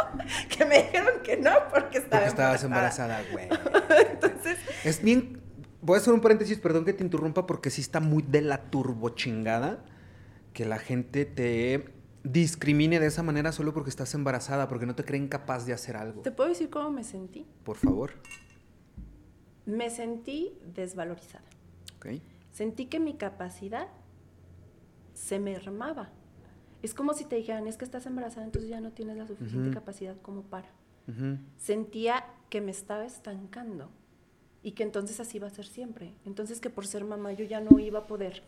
Que me dijeron que no porque estaba porque estabas embarazada, güey. Entonces... Es bien... Voy a hacer un paréntesis, perdón que te interrumpa, porque sí está muy de la turbo chingada que la gente te discrimine de esa manera solo porque estás embarazada, porque no te creen capaz de hacer algo. ¿Te puedo decir cómo me sentí? Por favor. Me sentí desvalorizada. Ok. Sentí que mi capacidad se mermaba es como si te dijeran, es que estás embarazada, entonces ya no tienes la suficiente capacidad como para. Sentía que me estaba estancando y que entonces así iba a ser siempre. Entonces que por ser mamá yo ya no iba a poder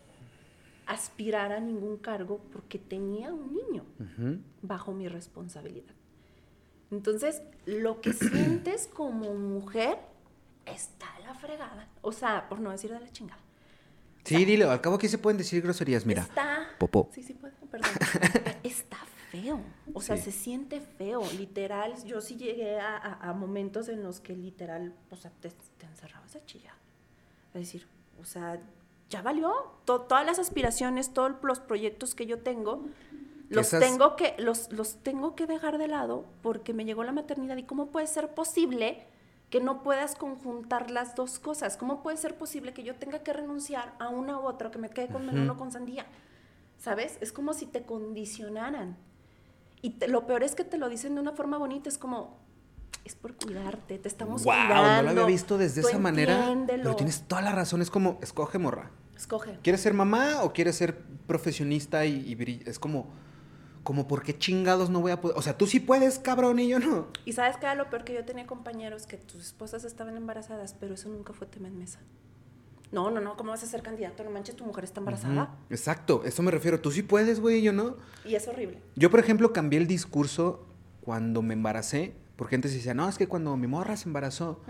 aspirar a ningún cargo porque tenía un niño bajo mi responsabilidad. Entonces, lo que sientes como mujer está a la fregada. O sea, por no decir de la chingada. Sí, dile, al cabo aquí se pueden decir groserías, mira. Está. Popó. Sí, sí, puedo, perdón. está feo. O sea, se siente feo. Literal, yo sí llegué a, momentos en los que literal, o sea, te, encerrabas a chillar. Es decir, o sea, ya valió. todas las aspiraciones, todos los proyectos que yo tengo, los tengo que, los, los tengo que dejar de lado porque me llegó la maternidad. ¿Y cómo puede ser posible? que no puedas conjuntar las dos cosas. ¿Cómo puede ser posible que yo tenga que renunciar a una u otra, que me quede con melón o con sandía? ¿Sabes? Es como si te condicionaran. Y lo peor es que te lo dicen de una forma bonita, es como, es por cuidarte, te estamos wow, cuidando. no lo había visto desde esa manera. Pero tienes toda la razón, es como, escoge morra. Escoge. ¿Quieres ser mamá o quieres ser profesionista y, y es como como por qué chingados no voy a poder. O sea, tú sí puedes, cabrón, y yo no. Y sabes que era lo peor que yo tenía compañeros que tus esposas estaban embarazadas, pero eso nunca fue tema en mesa. No, no, no, ¿cómo vas a ser candidato? No manches, tu mujer está embarazada. Exacto, eso me refiero. Tú sí puedes, güey, y yo no. Y es horrible. Yo, por ejemplo, cambié el discurso cuando me embaracé, porque gente se decía, no, es que cuando mi morra se embarazó.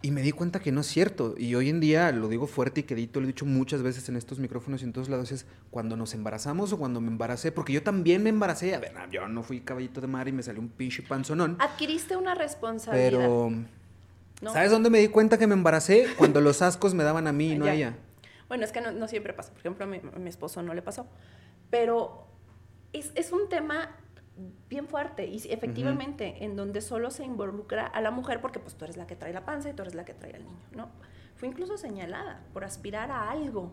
Y me di cuenta que no es cierto. Y hoy en día, lo digo fuerte y quedito, lo he dicho muchas veces en estos micrófonos y en todos lados, es cuando nos embarazamos o cuando me embaracé, porque yo también me embaracé. A ver, yo no fui caballito de mar y me salió un pinche panzonón. Adquiriste una responsabilidad. Pero, ¿sabes dónde me di cuenta que me embaracé? Cuando los ascos me daban a mí y no a ella. Bueno, es que no, siempre pasa. Por ejemplo, a mi, a mi, esposo no le pasó. Pero es, es un tema bien fuerte y efectivamente en donde solo se involucra a la mujer porque pues tú eres la que trae la panza y tú eres la que trae al niño, ¿no? Fue incluso señalada por aspirar a algo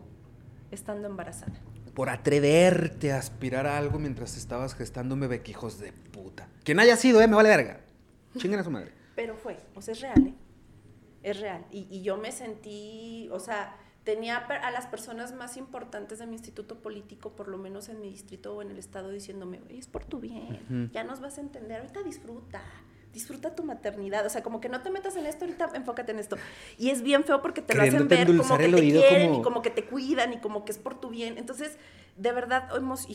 estando embarazada. Por atreverte a aspirar a algo mientras estabas gestándome bequijos de puta. Quien haya sido, eh, me vale verga. Chinguen a su madre. Pero fue, o sea, es real, ¿eh? Es real. Y, y yo me sentí, o sea, tenía a las personas más importantes de mi instituto político, por lo menos en mi distrito o en el estado, diciéndome, es por tu bien, ya nos vas a entender, ahorita disfruta, disfruta tu maternidad, o sea, como que no te metas en esto, ahorita enfócate en esto. Y es bien feo porque te lo hacen ver como que te quieren y como que te cuidan y como que es por tu bien. Entonces, de verdad,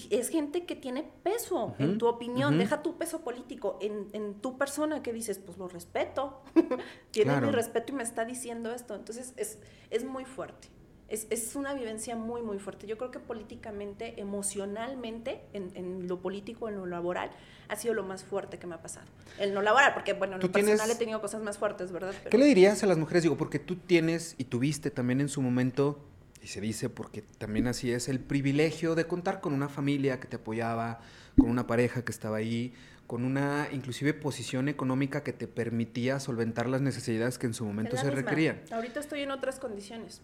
es gente que tiene peso en tu opinión, deja tu peso político en, tu persona que dices, pues lo respeto, tiene mi respeto y me está diciendo esto. Entonces, es, es muy fuerte es, una vivencia muy, muy fuerte. Yo creo que políticamente, emocionalmente, en, lo político, en lo laboral, ha sido lo más fuerte que me ha pasado. El no laboral, porque bueno, en lo personal he tenido cosas más fuertes, ¿verdad? ¿Qué le dirías a las mujeres? Digo, porque tú tienes y tuviste también en su momento, y se dice porque también así es, el privilegio de contar con una familia que te apoyaba, con una pareja que estaba ahí, con una inclusive posición económica que te permitía solventar las necesidades que en su momento se requerían. Ahorita estoy en otras condiciones.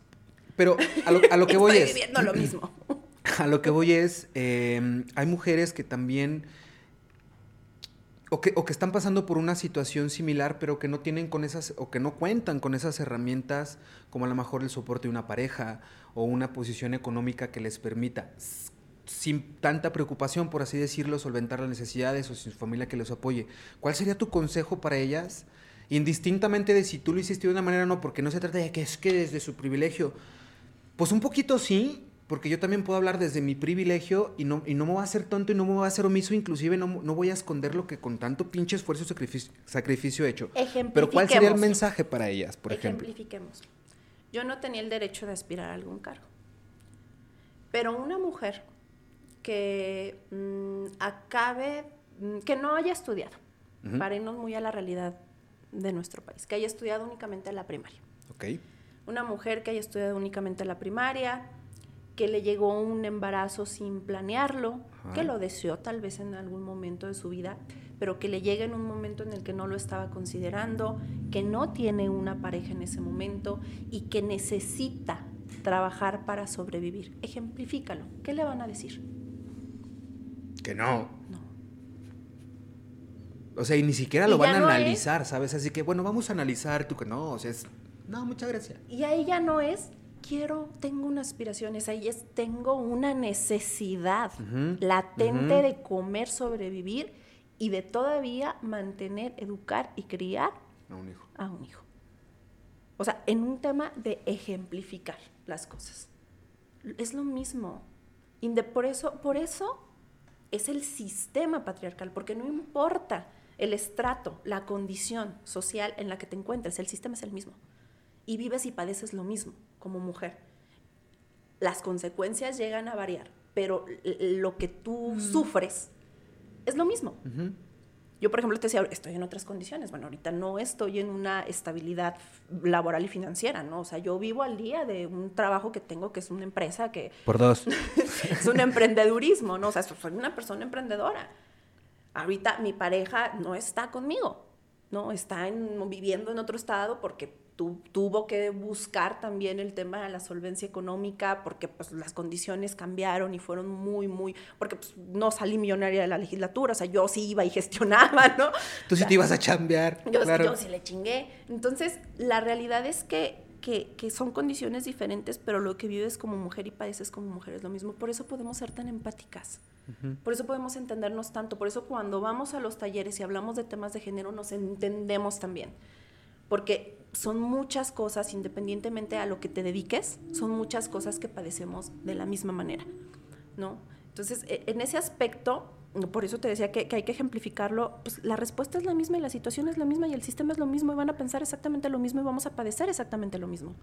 Pero a lo, a lo que voy Estoy es... viviendo lo mismo. A lo que voy es, em, hay mujeres que también... O que, o que, están pasando por una situación similar, pero que no tienen con esas, o que no cuentan con esas herramientas, como a lo mejor el soporte de una pareja o una posición económica que les permita, sin tanta preocupación, por así decirlo, solventar las necesidades o sin familia que les apoye. ¿Cuál sería tu consejo para ellas? Indistintamente de si tú lo hiciste de una manera o no, porque no se trata de que es que desde su privilegio, pues un poquito sí, porque yo también puedo hablar desde mi privilegio y no, y no me voy a hacer tonto y no me voy a hacer omiso, inclusive no, no voy a esconder lo que con tanto pinche esfuerzo y sacrificio, sacrificio he hecho. Pero ¿cuál sería el mensaje para ellas, por ejemplo? Ejemplifiquemos. Yo no tenía el derecho de aspirar a algún cargo. Pero una mujer que mm, acabe, mm, que no haya estudiado, para irnos muy a la realidad de nuestro país, que haya estudiado únicamente la primaria. Okay una mujer que haya estudiado únicamente la primaria, que le llegó un embarazo sin planearlo, que lo deseó tal vez en algún momento de su vida, pero que le llega en un momento en el que no lo estaba considerando, que no tiene una pareja en ese momento y que necesita trabajar para sobrevivir. Ejemplifícalo. ¿Qué le van a decir? Que no. No. O sea, y ni siquiera lo van a analizar, ¿sabes? Así que, bueno, vamos a analizar, tú que no, o sea, es no, muchas gracias. Y ahí ya no es, quiero, tengo una aspiración, es ahí es, tengo una necesidad latente de comer, sobrevivir y de todavía mantener, educar y criar a un hijo. A un hijo. O sea, en un tema de ejemplificar las cosas. Es lo mismo. por, eso, por eso es el sistema patriarcal, porque no importa el estrato, la condición social en la que te encuentres, el sistema es el mismo. Y vives y padeces lo mismo como mujer. Las consecuencias llegan a variar, pero lo que tú sufres es lo mismo. Yo, por ejemplo, te decía, estoy en otras condiciones. Bueno, ahorita no estoy en una estabilidad laboral y financiera, ¿no? O sea, yo vivo al día de un trabajo que tengo que es una empresa que... Por dos. es un emprendedurismo, ¿no? O sea, soy una persona emprendedora. Ahorita mi pareja no está conmigo, ¿no? Está en, viviendo en otro estado porque tuvo que buscar también el tema de la solvencia económica porque pues las condiciones cambiaron y fueron muy, muy, porque pues, no salí millonaria de la legislatura, o sea, yo sí iba y gestionaba, ¿no? Tú sí te ibas a chambear. Yo, yo sí le chingué. Entonces, la realidad es que, que, que, son condiciones diferentes, pero lo que vives como mujer y padeces como mujer es lo mismo. Por eso podemos ser tan empáticas. Por eso podemos entendernos tanto. Por eso cuando vamos a los talleres y hablamos de temas de género, nos entendemos también. Porque son muchas cosas, independientemente a lo que te dediques, son muchas cosas que padecemos de la misma manera, ¿no? Entonces, e, en ese aspecto, por eso te decía que, hay que ejemplificarlo, pues la respuesta es la misma y la situación es la misma y el sistema es lo mismo y van a pensar exactamente lo mismo y vamos a padecer exactamente lo mismo.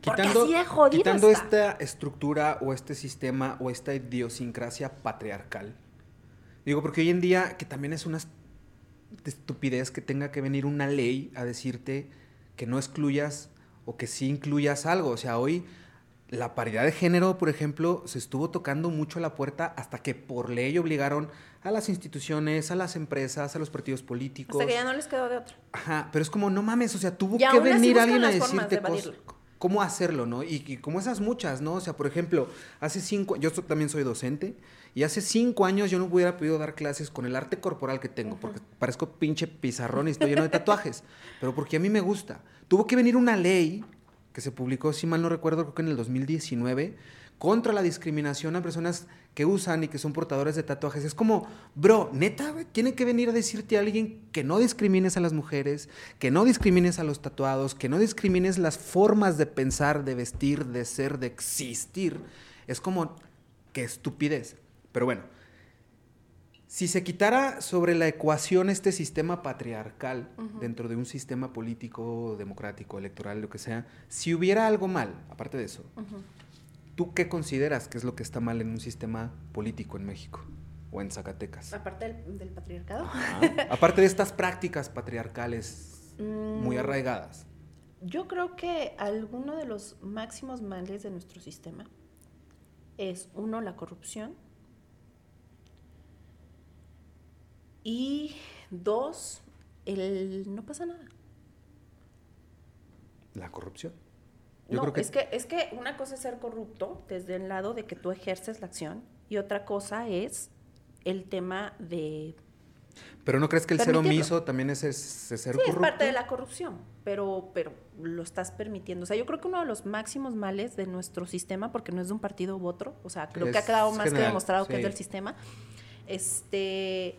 Quitando, así quitando esta estructura o este sistema o esta idiosincrasia patriarcal. Digo, porque hoy en día, que también es una de estupidez que tenga que venir una ley a decirte que no excluyas o que sí incluyas algo. O sea, hoy la paridad de género, por ejemplo, se estuvo tocando mucho la puerta hasta que por ley obligaron a las instituciones, a las empresas, a los partidos políticos. Hasta que ya no les quedó de otra. Ajá, pero es como, no mames, o sea, tuvo que venir alguien a decirte cosas cómo hacerlo, ¿no? Y, como esas muchas, ¿no? O sea, por ejemplo, hace cinco, yo también soy docente, y hace cinco años yo no hubiera podido dar clases con el arte corporal que tengo, porque parezco pinche pizarrón y estoy lleno de tatuajes, pero porque a mí me gusta. Tuvo que venir una ley que se publicó, si mal no recuerdo, creo que en el 2019, contra la discriminación a personas que usan y que son portadores de tatuajes. Es como, bro, neta, tiene que venir a decirte a alguien que no discrimines a las mujeres, que no discrimines a los tatuados, que no discrimines las formas de pensar, de vestir, de ser, de existir. Es como, qué estupidez. Pero bueno, si se quitara sobre la ecuación este sistema patriarcal dentro de un sistema político, democrático, electoral, lo que sea, si hubiera algo mal, aparte de eso, ¿Tú qué consideras que es lo que está mal en un sistema político en México o en Zacatecas? Aparte del, patriarcado. Aparte de estas prácticas patriarcales muy mm, arraigadas. Yo creo que alguno de los máximos males de nuestro sistema es, uno, la corrupción. Y dos, el no pasa nada. La corrupción no, es, que, es que una cosa es ser corrupto desde el lado de que tú ejerces la acción y otra cosa es el tema de... Pero ¿no crees que el ser omiso también es, ser corrupto? Sí, es parte de la corrupción, pero, pero lo estás permitiendo. O sea, yo creo que uno de los máximos males de nuestro sistema, porque no es de un partido u otro, o sea, creo que ha quedado más que demostrado que es del sistema, este,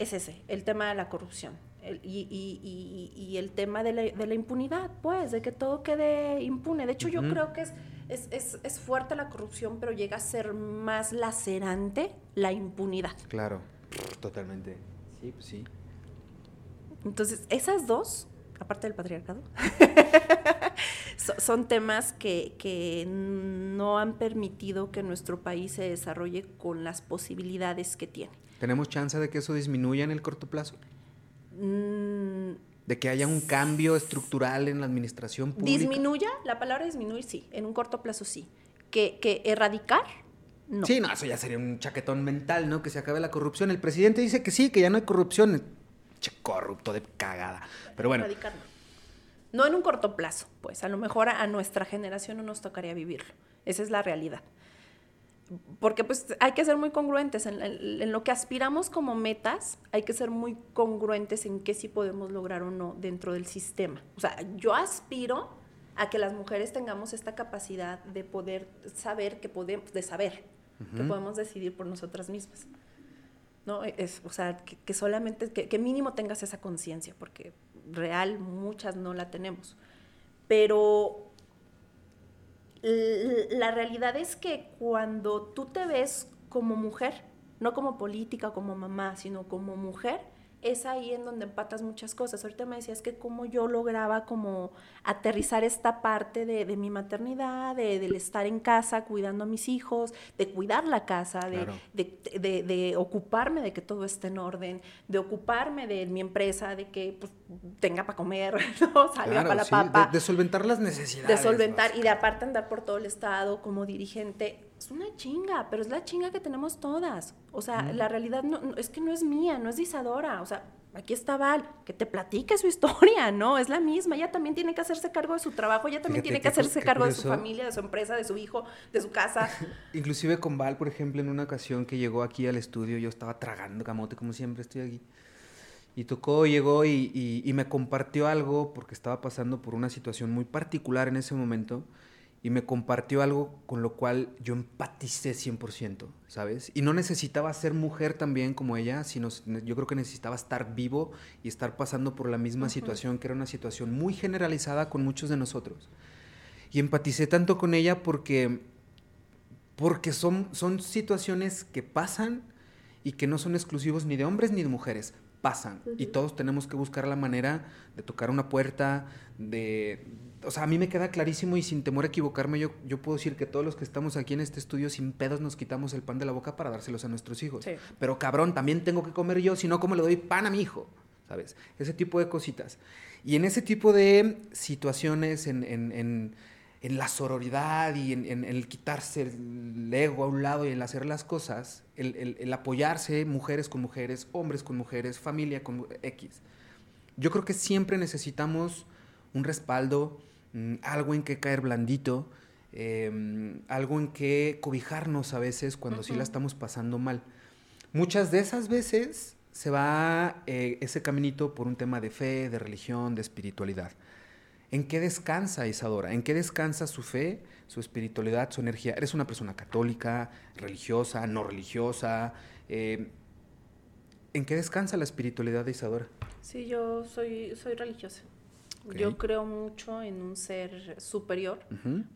es ese, el tema de la corrupción y, el tema de la, impunidad, pues, de que todo quede impune. De hecho, yo creo que es, es, fuerte la corrupción, pero llega a ser más lacerante la impunidad. Claro, totalmente. Sí, pues sí. Entonces, esas dos, aparte del patriarcado, son temas que, que, no han permitido que nuestro país se desarrolle con las posibilidades que tiene. ¿Tenemos chance de que eso disminuya en el corto plazo? Mm, de que haya un cambio estructural en la administración pública. Disminuya, la palabra disminuir sí, en un corto plazo sí. Que, que erradicar, no. Sí, no, eso ya sería un chaquetón mental, ¿no? Que se acabe la corrupción. El presidente dice que sí, que ya no hay corrupción. Che, corrupto de cagada. Pero bueno. No en un corto plazo, pues a lo mejor a nuestra generación no nos tocaría vivirlo. Esa es la realidad porque pues hay que ser muy congruentes en, lo que aspiramos como metas, hay que ser muy congruentes en qué sí podemos lograr o no dentro del sistema. O sea, yo aspiro a que las mujeres tengamos esta capacidad de poder saber que podemos, de saber que podemos decidir por nosotras mismas. ¿No? Es, o sea, que, solamente, que, que mínimo tengas esa conciencia, porque real muchas no la tenemos. Pero la realidad es que cuando tú te ves como mujer no como política, como mamá, sino como mujer, es ahí en donde empatas muchas cosas. Ahorita me decías que cómo yo lograba como aterrizar esta parte de, de mi maternidad, de, del estar en casa cuidando a mis hijos, de cuidar la casa, de, de, de, ocuparme de que todo esté en orden, de ocuparme de mi empresa, de que pues, tenga para comer, ¿no? salga para la papa. De, solventar las necesidades. De solventar y de aparte andar por todo el estado como dirigente es una chinga, pero es la chinga que tenemos todas. O sea, la realidad no, es que no es mía, no es de Isadora. O sea, aquí está Val, que te platique su historia, ¿no? Es la misma. Ella también tiene que hacerse cargo de su trabajo, ella también tiene que hacerse cargo de su familia, de su empresa, de su hijo, de su casa. Inclusive con Val, por ejemplo, en una ocasión que llegó aquí al estudio, yo estaba tragando camote, como siempre estoy aquí. Y tocó, llegó y, y me compartió algo porque estaba pasando por una situación muy particular en ese momento y me compartió algo con lo cual yo empaticé 100%, ¿sabes? Y no necesitaba ser mujer también como ella, sino yo creo que necesitaba estar vivo y estar pasando por la misma situación, que era una situación muy generalizada con muchos de nosotros. Y empaticé tanto con ella porque, porque son, son situaciones que pasan y que no son exclusivos ni de hombres ni de mujeres, pasan. Y todos tenemos que buscar la manera de tocar una puerta, de, o sea, a mí me queda clarísimo y sin temor a equivocarme, yo, yo puedo decir que todos los que estamos aquí en este estudio sin pedos nos quitamos el pan de la boca para dárselos a nuestros hijos. Pero cabrón, también tengo que comer yo, si no, ¿cómo le doy pan a mi hijo? ¿Sabes? Ese tipo de cositas. Y en ese tipo de situaciones, en, en, en, en la sororidad y en, el quitarse el ego a un lado y el hacer las cosas, el, el, el apoyarse mujeres con mujeres, hombres con mujeres, familia con X. Yo creo que siempre necesitamos un respaldo, algo en que caer blandito, em, algo en que cobijarnos a veces cuando sí la estamos pasando mal. Muchas de esas veces se va eh, ese caminito por un tema de fe, de religión, de espiritualidad. ¿En qué descansa Isadora? ¿En qué descansa su fe, su espiritualidad, su energía? ¿Eres una persona católica, religiosa, no religiosa? Em, ¿En qué descansa la espiritualidad de Isadora? Sí, yo soy, soy religiosa. Yo creo mucho en un ser superior,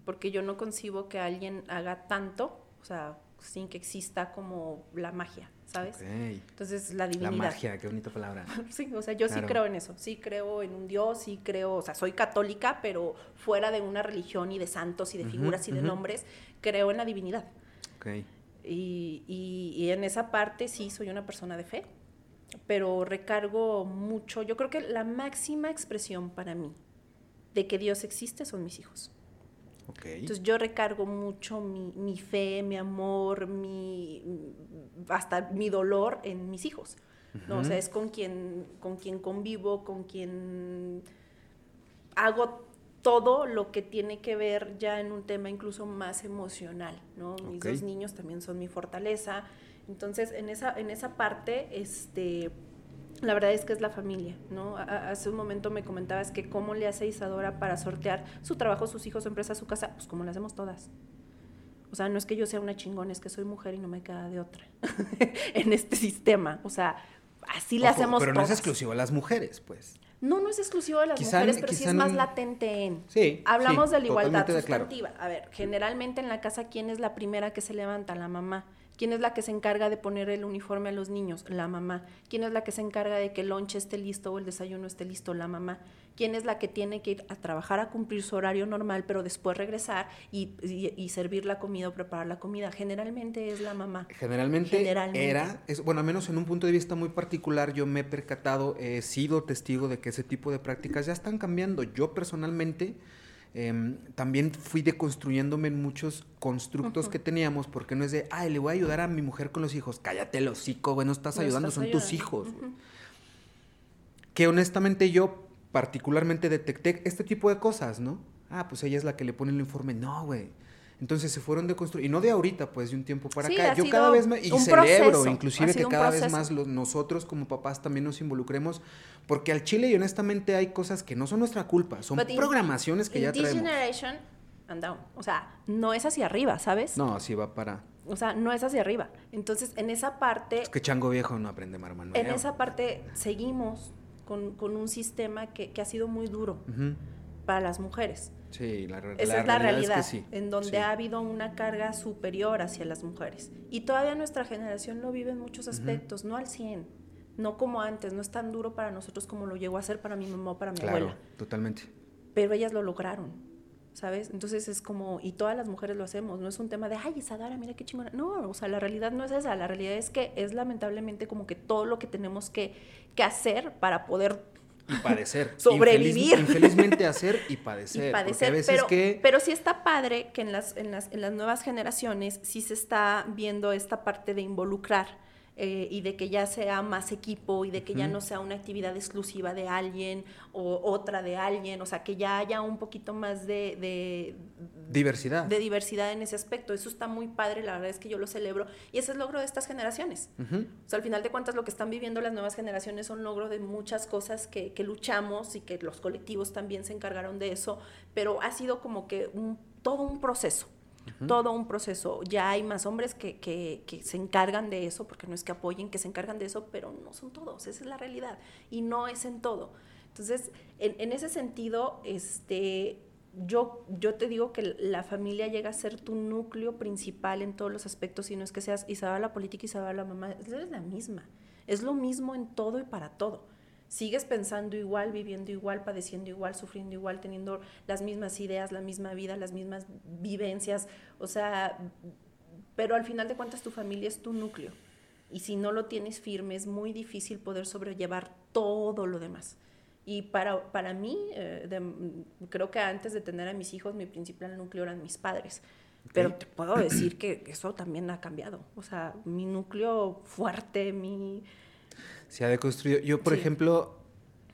porque yo no concibo que alguien haga tanto, o sea, sin que exista como la magia, ¿sabes? Entonces, la divinidad. La magia, qué bonita palabra. sí, o sea, yo sí creo en eso, sí creo en un Dios, sí creo, o sea, soy católica, pero fuera de una religión y de santos y de figuras y de nombres, creo en la divinidad. Y, y, y en esa parte sí soy una persona de fe pero recargo mucho, yo creo que la máxima expresión para mí de que Dios existe son mis hijos. Entonces yo recargo mucho mi, fe, mi amor, mi, hasta mi dolor en mis hijos. ¿no? O sea, es con quien, con quien convivo, con quien hago todo lo que tiene que ver ya en un tema incluso más emocional, ¿no? Mis dos niños también son mi fortaleza. Entonces, en esa, en esa parte, este, la verdad es que es la familia, ¿no? hace un momento me comentabas que cómo le hace Isadora para sortear su trabajo, sus hijos, su empresa, su casa, pues como lo hacemos todas. O sea, no es que yo sea una chingona, es que soy mujer y no me queda de otra en este sistema. O sea, así le hacemos Pero no es exclusivo a las mujeres, pues. No, no es exclusivo de las mujeres, pero sí es más latente en. Sí. Hablamos de la igualdad sustantiva. A ver, generalmente en la casa, ¿quién es la primera que se levanta? La mamá. ¿Quién es la que se encarga de poner el uniforme a los niños? La mamá. ¿Quién es la que se encarga de que el lonche esté listo o el desayuno esté listo? La mamá. ¿Quién es la que tiene que ir a trabajar a cumplir su horario normal, pero después regresar y, servir la comida o preparar la comida? Generalmente es la mamá. Generalmente, era, es, bueno, al menos en un punto de vista muy particular, yo me he percatado, he sido testigo de que ese tipo de prácticas ya están cambiando. Yo personalmente Em, también fui deconstruyéndome en muchos constructos que teníamos, porque no es de, ay, le voy a ayudar a mi mujer con los hijos, cállate el hocico, güey, no estás ayudando, son tus hijos. Que honestamente yo particularmente detecté este tipo de cosas, ¿no? Ah, pues ella es la que le pone el informe. No, güey. Entonces se fueron deconstruyendo, y no de ahorita, pues de un tiempo para acá. Yo cada vez más, y celebro inclusive que cada vez más nosotros como papás también nos involucremos, porque al chile y honestamente hay cosas que no son nuestra culpa, son programaciones que ya traemos. Generation and down. O sea, no es hacia arriba, ¿sabes? No, así va para... O sea, no es hacia arriba. Entonces, en esa parte... Es que chango viejo no aprende marma En esa parte seguimos con, con un sistema que, que, ha sido muy duro. Para las mujeres. Sí, la, Esa es la realidad, en donde ha habido una carga superior hacia las mujeres. Y todavía nuestra generación lo vive en muchos aspectos, no al 100, no como antes, no es tan duro para nosotros como lo llegó a ser para mi mamá o para mi claro, abuela. totalmente. Pero ellas lo lograron, ¿sabes? Entonces es como, y todas las mujeres lo hacemos, no es un tema de, ay, Isadora, mira qué chingona. No, o sea, la realidad no es esa, la realidad es que es lamentablemente como que todo lo que tenemos que, que hacer para poder y padecer. Sobrevivir. infelizmente hacer y padecer. Y padecer, pero, pero sí está padre que en las, en, las, en las nuevas generaciones sí se está viendo esta parte de involucrar eh, y de que ya sea más equipo y de que ya no sea una actividad exclusiva de alguien o otra de alguien, o sea, que ya haya un poquito más de, diversidad. De diversidad en ese aspecto. Eso está muy padre, la verdad es que yo lo celebro y ese es el logro de estas generaciones. O sea, al final de cuentas lo que están viviendo las nuevas generaciones son logro de muchas cosas que, que luchamos y que los colectivos también se encargaron de eso, pero ha sido como que un, todo un proceso todo un proceso. Ya hay más hombres que, que, que, se encargan de eso, porque no es que apoyen, que se encargan de eso, pero no son todos, esa es la realidad. Y no es en todo. Entonces, en, en ese sentido, este, yo, yo te digo que la familia llega a ser tu núcleo principal en todos los aspectos, y no es que seas Isabel la política, Isabel la mamá, es la misma. Es lo mismo en todo y para todo sigues pensando igual, viviendo igual, padeciendo igual, sufriendo igual, teniendo las mismas ideas, la misma vida, las mismas vivencias, o sea, pero al final de cuentas tu familia es tu núcleo. Y si no lo tienes firme, es muy difícil poder sobrellevar todo lo demás. Y para, para mí, eh, creo que antes de tener a mis hijos, mi principal núcleo eran mis padres. Pero te puedo decir que eso también ha cambiado. O sea, mi núcleo fuerte, mi, se ha deconstruido. Yo, por ejemplo,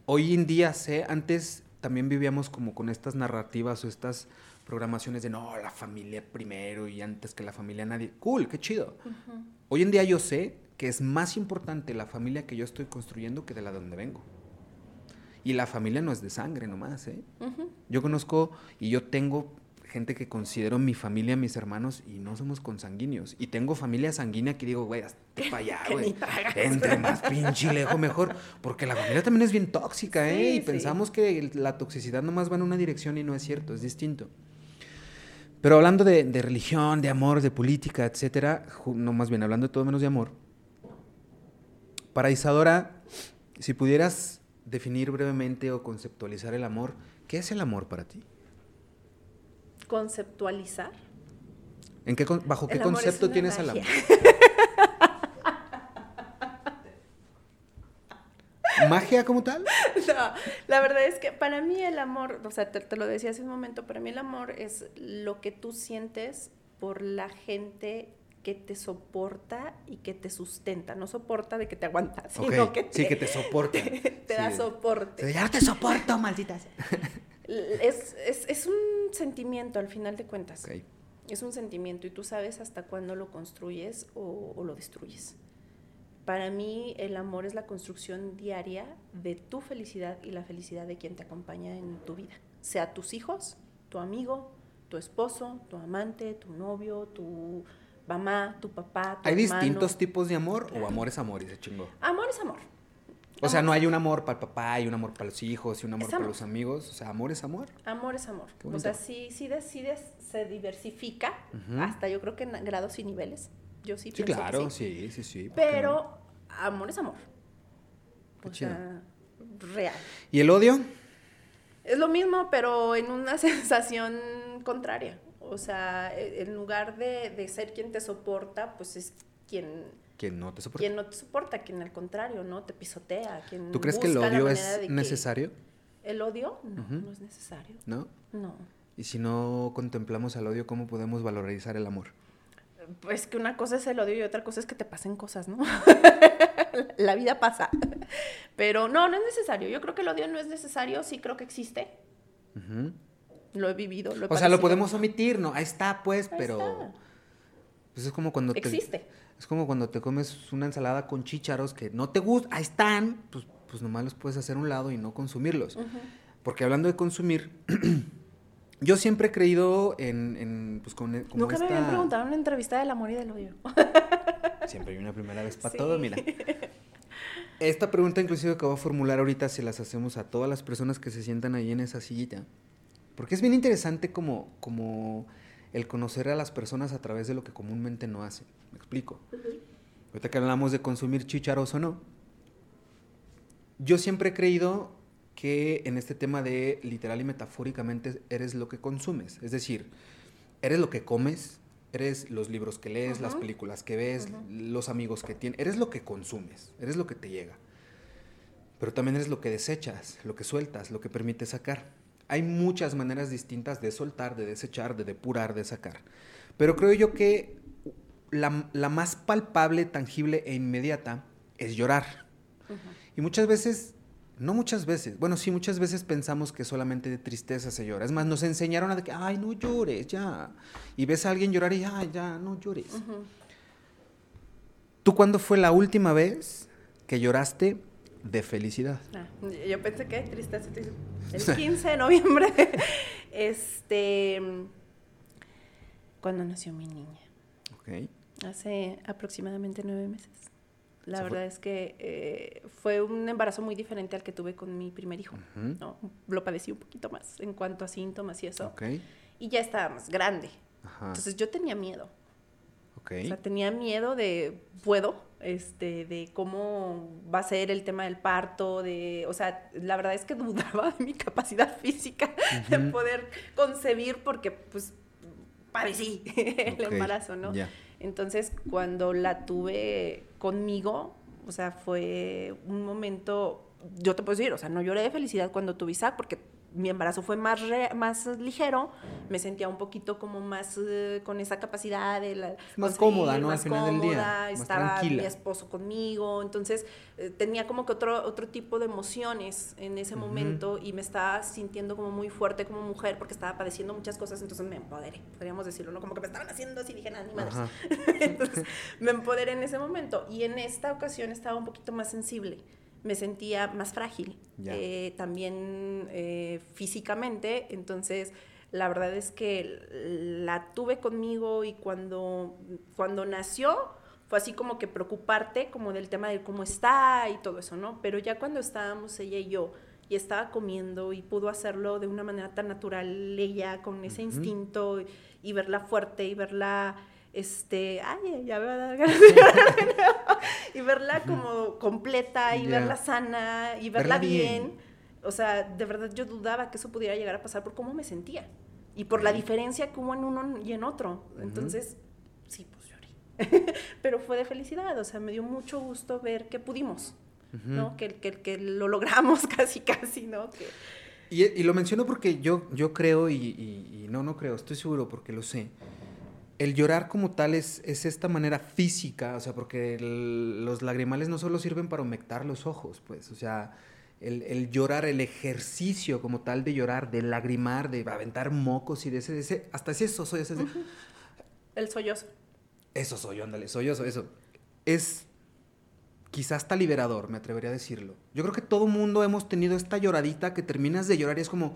hoy en día sé, antes también vivíamos como con estas narrativas o estas programaciones de no, la familia primero y antes que la familia nadie. Cool, qué chido. Hoy en día yo sé que es más importante la familia que yo estoy construyendo que de la de donde vengo. Y la familia no es de sangre nomás, ¿eh? Yo conozco y yo tengo gente que considero mi familia, mis hermanos, y no somos consanguíneos. Y tengo familia sanguínea que digo, güey, hasta para allá, güey. Entre más pinche lejos mejor. Porque la familia también es bien tóxica, ¿eh? y pensamos que la toxicidad nomás va en una dirección y no es cierto, es distinto. Pero hablando de, religión, de amor, de política, etcétera, no más bien hablando de todo menos de amor. Para Isadora, si pudieras definir brevemente o conceptualizar el amor, ¿qué es el amor para ti? Conceptualizar. ¿En qué, ¿Bajo qué concepto tienes el amor? ¿Magia como tal? No, la verdad es que para mí el amor, o sea, te, lo decía hace un momento, para mí el amor es lo que tú sientes por la gente que te soporta y que te sustenta. No soporta de que te aguanta, sino que te, sí, que te soporta. Te, da soporte. Ya te soporto, maldita es, es, es, un sentimiento al final de cuentas. Es un sentimiento y tú sabes hasta cuándo lo construyes o, o, lo destruyes. Para mí el amor es la construcción diaria de tu felicidad y la felicidad de quien te acompaña en tu vida. Sea tus hijos, tu amigo, tu esposo, tu amante, tu novio, tu mamá, tu papá, tu ¿Hay distintos tipos de amor o amor es amor y se chingó? Amor es amor. O sea, no hay un amor para el papá y un amor para los hijos y un amor para los amigos. O sea, amor es amor. Amor es amor. O sea, sí, sí decides, se diversifica hasta yo creo que en grados y niveles. Yo sí, sí claro, sí. sí, sí, Pero amor es amor. o sea, real. ¿Y el odio? Es lo mismo, pero en una sensación contraria. O sea, e, en lugar de, de ser quien te soporta, pues es quien quien no te soporta. Quien no te soporta, quien al contrario, ¿no? Te pisotea. Quien ¿Tú crees que el odio es necesario? ¿El odio? No, no es necesario. ¿No? No. Y si no contemplamos al odio, ¿cómo podemos valorizar el amor? Pues que una cosa es el odio y otra cosa es que te pasen cosas, ¿no? La vida pasa. Pero no, no es necesario. Yo creo que el odio no es necesario, sí creo que existe. Lo he vivido, lo he O sea, lo podemos omitir, ¿no? Ahí está, pues, pero... Pues es como cuando Existe. Es como cuando te comes una ensalada con chícharos que no te gustan, ahí están, pues, pues nomás los puedes hacer a un lado y no consumirlos. Porque hablando de consumir, yo siempre he creído en, en pues con, como Nunca me habían preguntado en una entrevista del amor y del odio. siempre hay una primera vez para todo, mira. Esta pregunta inclusive que voy a formular ahorita, si las hacemos a todas las personas que se sientan ahí en esa sillita, Porque es bien interesante como, como el conocer a las personas a través de lo que comúnmente no hacen. ¿Me explico? Ahorita que hablamos de consumir chícharos o no, yo siempre he creído que en este tema de literal y metafóricamente eres lo que consumes. Es decir, eres lo que comes, eres los libros que lees, las películas que ves, los amigos que tienes, eres lo que consumes, eres lo que te llega. Pero también eres lo que desechas, lo que sueltas, lo que permites sacar. Hay muchas maneras distintas de soltar, de desechar, de depurar, de sacar. Pero creo yo que la, la más palpable, tangible e inmediata es llorar. Y muchas veces, no muchas veces, bueno, sí, muchas veces pensamos que solamente de tristeza se llora. Es más, nos enseñaron a que, ay, no llores, ya. Y ves a alguien llorar y, ay, ya, no llores. ¿Tú cuándo fue la última vez que lloraste de felicidad? Ah, yo pensé que tristeza. El 15 de noviembre, este, cuando nació mi niña. Ok. Hace aproximadamente nueve meses. La verdad es que eh, fue un embarazo muy diferente al que tuve con mi primer hijo. ¿no? Lo padecí un poquito más en cuanto a síntomas y eso. Y ya estaba más grande. Entonces yo tenía miedo. O sea, tenía miedo de, puedo, este, de cómo va a ser el tema del parto, de, o sea, la verdad es que dudaba de mi capacidad física de poder concebir porque, pues, padecí el embarazo, ¿no? Entonces, cuando la tuve conmigo, o sea, fue un momento, yo te puedo decir, o sea, no lloré de felicidad cuando tuve Isaac, porque mi embarazo fue más, más ligero, me sentía un poquito como más eh, con esa capacidad de la, más cómoda, ¿no? Al final del día. estaba mi esposo conmigo, entonces eh, tenía como que otro, otro tipo de emociones en ese momento y me estaba sintiendo como muy fuerte como mujer porque estaba padeciendo muchas cosas, entonces me empoderé, podríamos decirlo, ¿no? Como que me estaban haciendo así, dije, nada, ni madres. entonces me empoderé en ese momento y en esta ocasión estaba un poquito más sensible me sentía más frágil, eh, también eh, físicamente, entonces la verdad es que la tuve conmigo y cuando, cuando nació fue así como que preocuparte como del tema de cómo está y todo eso, ¿no? Pero ya cuando estábamos ella y yo y estaba comiendo y pudo hacerlo de una manera tan natural ella con ese instinto y verla fuerte y verla este, ay, ya me va a dar ganas y verla como completa y verla sana y verla, bien. O sea, de verdad yo dudaba que eso pudiera llegar a pasar por cómo me sentía y por la diferencia que hubo en uno y en otro. Entonces, sí, pues lloré. Pero fue de felicidad, o sea, me dio mucho gusto ver que pudimos, ¿no? Que, que, que, lo logramos casi, casi, ¿no? Que... Y, lo menciono porque yo, yo creo, y, y no, no creo, estoy seguro porque lo sé el llorar como tal es, es, esta manera física, o sea, porque los lagrimales no solo sirven para humectar los ojos, pues, o sea, el, llorar, el ejercicio como tal de llorar, de lagrimar, de aventar mocos y de ese, ese hasta ese eso soy, ese, El sollozo. Eso soy, ándale, sollozo, eso. Es quizás hasta liberador, me atrevería a decirlo. Yo creo que todo mundo hemos tenido esta lloradita que terminas de llorar y es como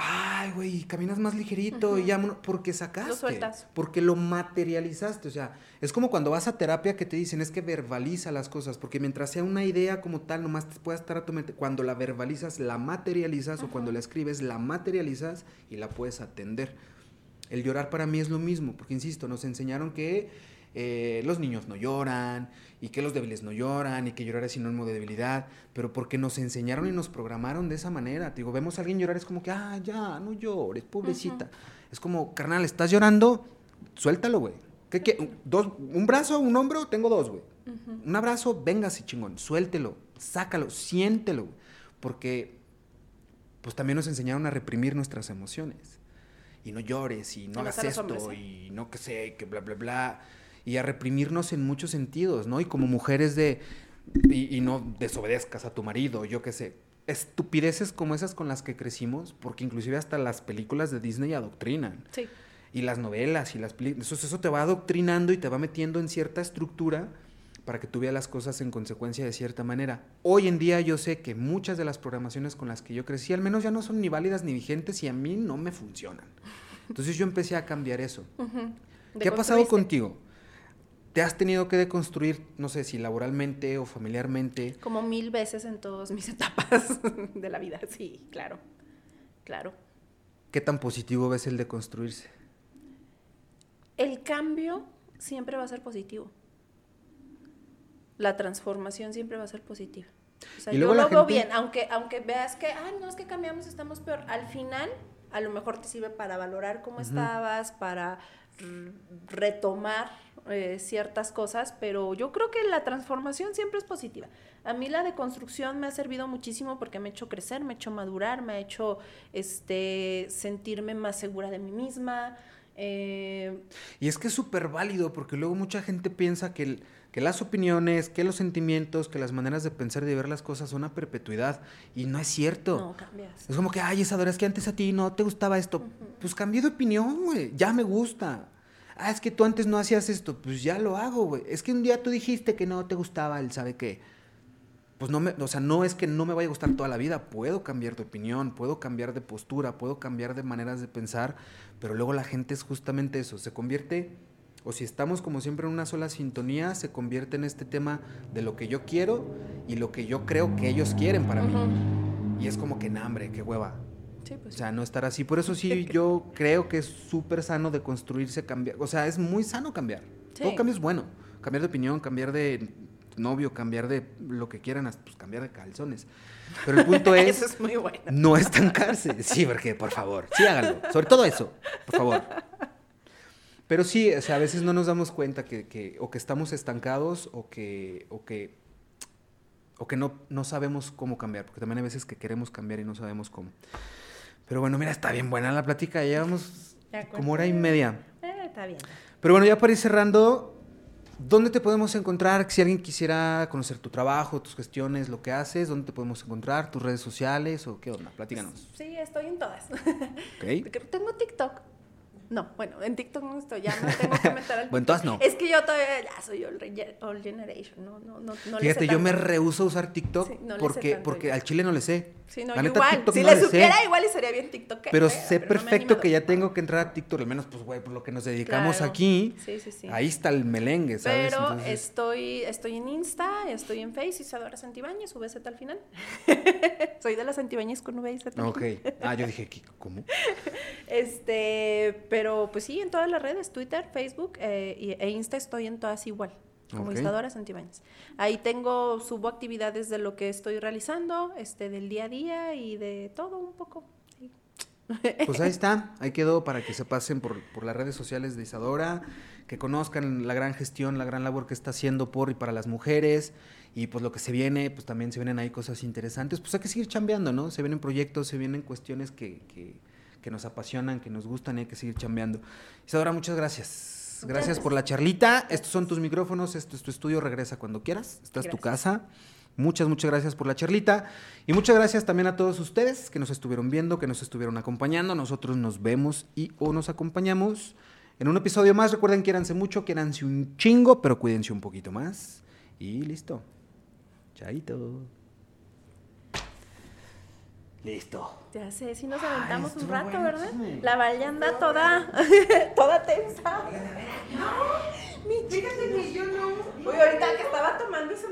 ay, güey, caminas más ligerito y ya, porque sacaste. Lo sueltas. Porque lo materializaste. O sea, es como cuando vas a terapia que te dicen, es que verbaliza las cosas, porque mientras sea una idea como tal, nomás te pueda estar a tu mente. Cuando la verbalizas, la materializas, o cuando la escribes, la materializas y la puedes atender. El llorar para mí es lo mismo, porque insisto, nos enseñaron que eh, los niños no lloran y que los débiles no lloran y que llorar es sinónimo de debilidad, pero porque nos enseñaron y nos programaron de esa manera. digo, vemos a alguien llorar, es como que, ah, ya, no llores, pobrecita. Es como, carnal, ¿estás llorando? Suéltalo, güey. ¿Qué, qué? Dos, ¿Un brazo, un hombro? Tengo dos, güey. Un abrazo, véngase, chingón. Suéltelo, sácalo, siéntelo. Porque, pues también nos enseñaron a reprimir nuestras emociones. Y no llores, y no hagas esto, ¿eh? y no que sé, que bla, bla, bla y a reprimirnos en muchos sentidos, ¿no? Y como mujeres de, y, no desobedezcas a tu marido, yo qué sé, estupideces como esas con las que crecimos, porque inclusive hasta las películas de Disney adoctrinan. Sí. Y las novelas y las películas, eso, eso te va adoctrinando y te va metiendo en cierta estructura para que tú veas las cosas en consecuencia de cierta manera. Hoy en día yo sé que muchas de las programaciones con las que yo crecí al menos ya no son ni válidas ni vigentes y a mí no me funcionan. Entonces yo empecé a cambiar eso. ¿Qué ha pasado contigo? Te has tenido que deconstruir, no sé si laboralmente o familiarmente. Como mil veces en todas mis etapas de la vida, sí, claro, claro. ¿qué tan positivo ves el de construirse? El cambio siempre va a ser positivo. La transformación siempre va a ser positiva. O sea, yo lo veo bien, aunque, aunque veas que, ay, no, es que cambiamos, estamos peor. Al final, a lo mejor te sirve para valorar cómo estabas, para retomar eh, ciertas cosas, pero yo creo que la transformación siempre es positiva. A mí la deconstrucción me ha servido muchísimo porque me ha hecho crecer, me ha hecho madurar, me ha hecho este, sentirme más segura de mí misma. Eh, y es que es súper válido porque luego mucha gente piensa que, que las opiniones, que los sentimientos, que las maneras de pensar y de ver las cosas son a perpetuidad. Y no es cierto. No, cambias. Es como que, ay, Isadora, es que antes a ti no te gustaba esto. Pues cambié de opinión, güey. Ya me gusta ah, es que tú antes no hacías esto, pues ya lo hago, güey. Es que un día tú dijiste que no te gustaba el sabe qué. Pues no me, o sea, no es que no me vaya a gustar toda la vida, puedo cambiar de opinión, puedo cambiar de postura, puedo cambiar de maneras de pensar, pero luego la gente es justamente eso, se convierte, o si estamos como siempre en una sola sintonía, se convierte en este tema de lo que yo quiero y lo que yo creo que ellos quieren para mí. Y es como que, hambre, qué hueva. Pues o sea, no estar así. Por eso sí, yo creo que es súper sano de construirse, cambiar. O sea, es muy sano cambiar. Todo cambio es bueno. Cambiar de opinión, cambiar de novio, cambiar de lo que quieran, pues cambiar de calzones. Pero el punto es, eso es muy bueno. no estancarse. Sí, porque, por favor, sí háganlo. Sobre todo eso, por favor. Pero sí, o sea, a veces no nos damos cuenta que, que o que estamos estancados o que, o que, o que no, no sabemos cómo cambiar, porque también hay veces que queremos cambiar y no sabemos cómo. Pero bueno, mira, está bien buena la plática. Llevamos como hora y media. Eh, está bien. Pero bueno, ya para ir cerrando, ¿dónde te podemos encontrar? Si alguien quisiera conocer tu trabajo, tus gestiones, lo que haces, ¿dónde te podemos encontrar? ¿Tus redes sociales o qué onda? Platícanos. Sí, estoy en todas. Okay. Tengo TikTok. No, bueno, en TikTok no estoy, ya no tengo que meter al Bueno, entonces no. Es que yo todavía ya soy all, generation, no, no, no, no Fíjate, yo me rehuso a usar TikTok porque, porque al chile no le sé. Sí, no, igual. si le, supiera, igual y sería bien TikTok. Pero sé perfecto que ya tengo que entrar a TikTok, al menos, pues, güey, por lo que nos dedicamos aquí. Sí, sí, sí. Ahí está el melengue, ¿sabes? Pero estoy, estoy en Insta, estoy en Face, Isadora Santibáñez, VZ al final. Soy de las Santibáñez con VZ. Ok. Ah, yo dije, ¿cómo? este, pero pues sí, en todas las redes, Twitter, Facebook eh, e Insta estoy en todas igual como Isadora Santibáñez. Ahí tengo, subo actividades de lo que estoy realizando, este, del día a día y de todo un poco. Pues ahí está, ahí quedó para que se pasen por, por, las redes sociales de Isadora, que conozcan la gran gestión, la gran labor que está haciendo por y para las mujeres, y pues lo que se viene, pues también se vienen ahí cosas interesantes, pues hay que seguir chambeando, ¿no? Se vienen proyectos, se vienen cuestiones que, que, que nos apasionan, que nos gustan y hay que seguir chambeando. Isadora, muchas gracias. Gracias por la charlita. Estos son tus micrófonos, esto es tu estudio, regresa cuando quieras. Esta es tu casa. Muchas, muchas gracias por la charlita. Y muchas gracias también a todos ustedes que nos estuvieron viendo, que nos estuvieron acompañando. Nosotros nos vemos y o nos acompañamos en un episodio más. Recuerden, quiéranse mucho, quiéranse un chingo, pero cuídense un poquito más. Y listo. Chaito. Listo. Ya sé, si nos aventamos un rato, ¿verdad? La Val ya anda toda, toda tensa. No, mi chica, que yo no. Oye, ahorita que estaba tomando se me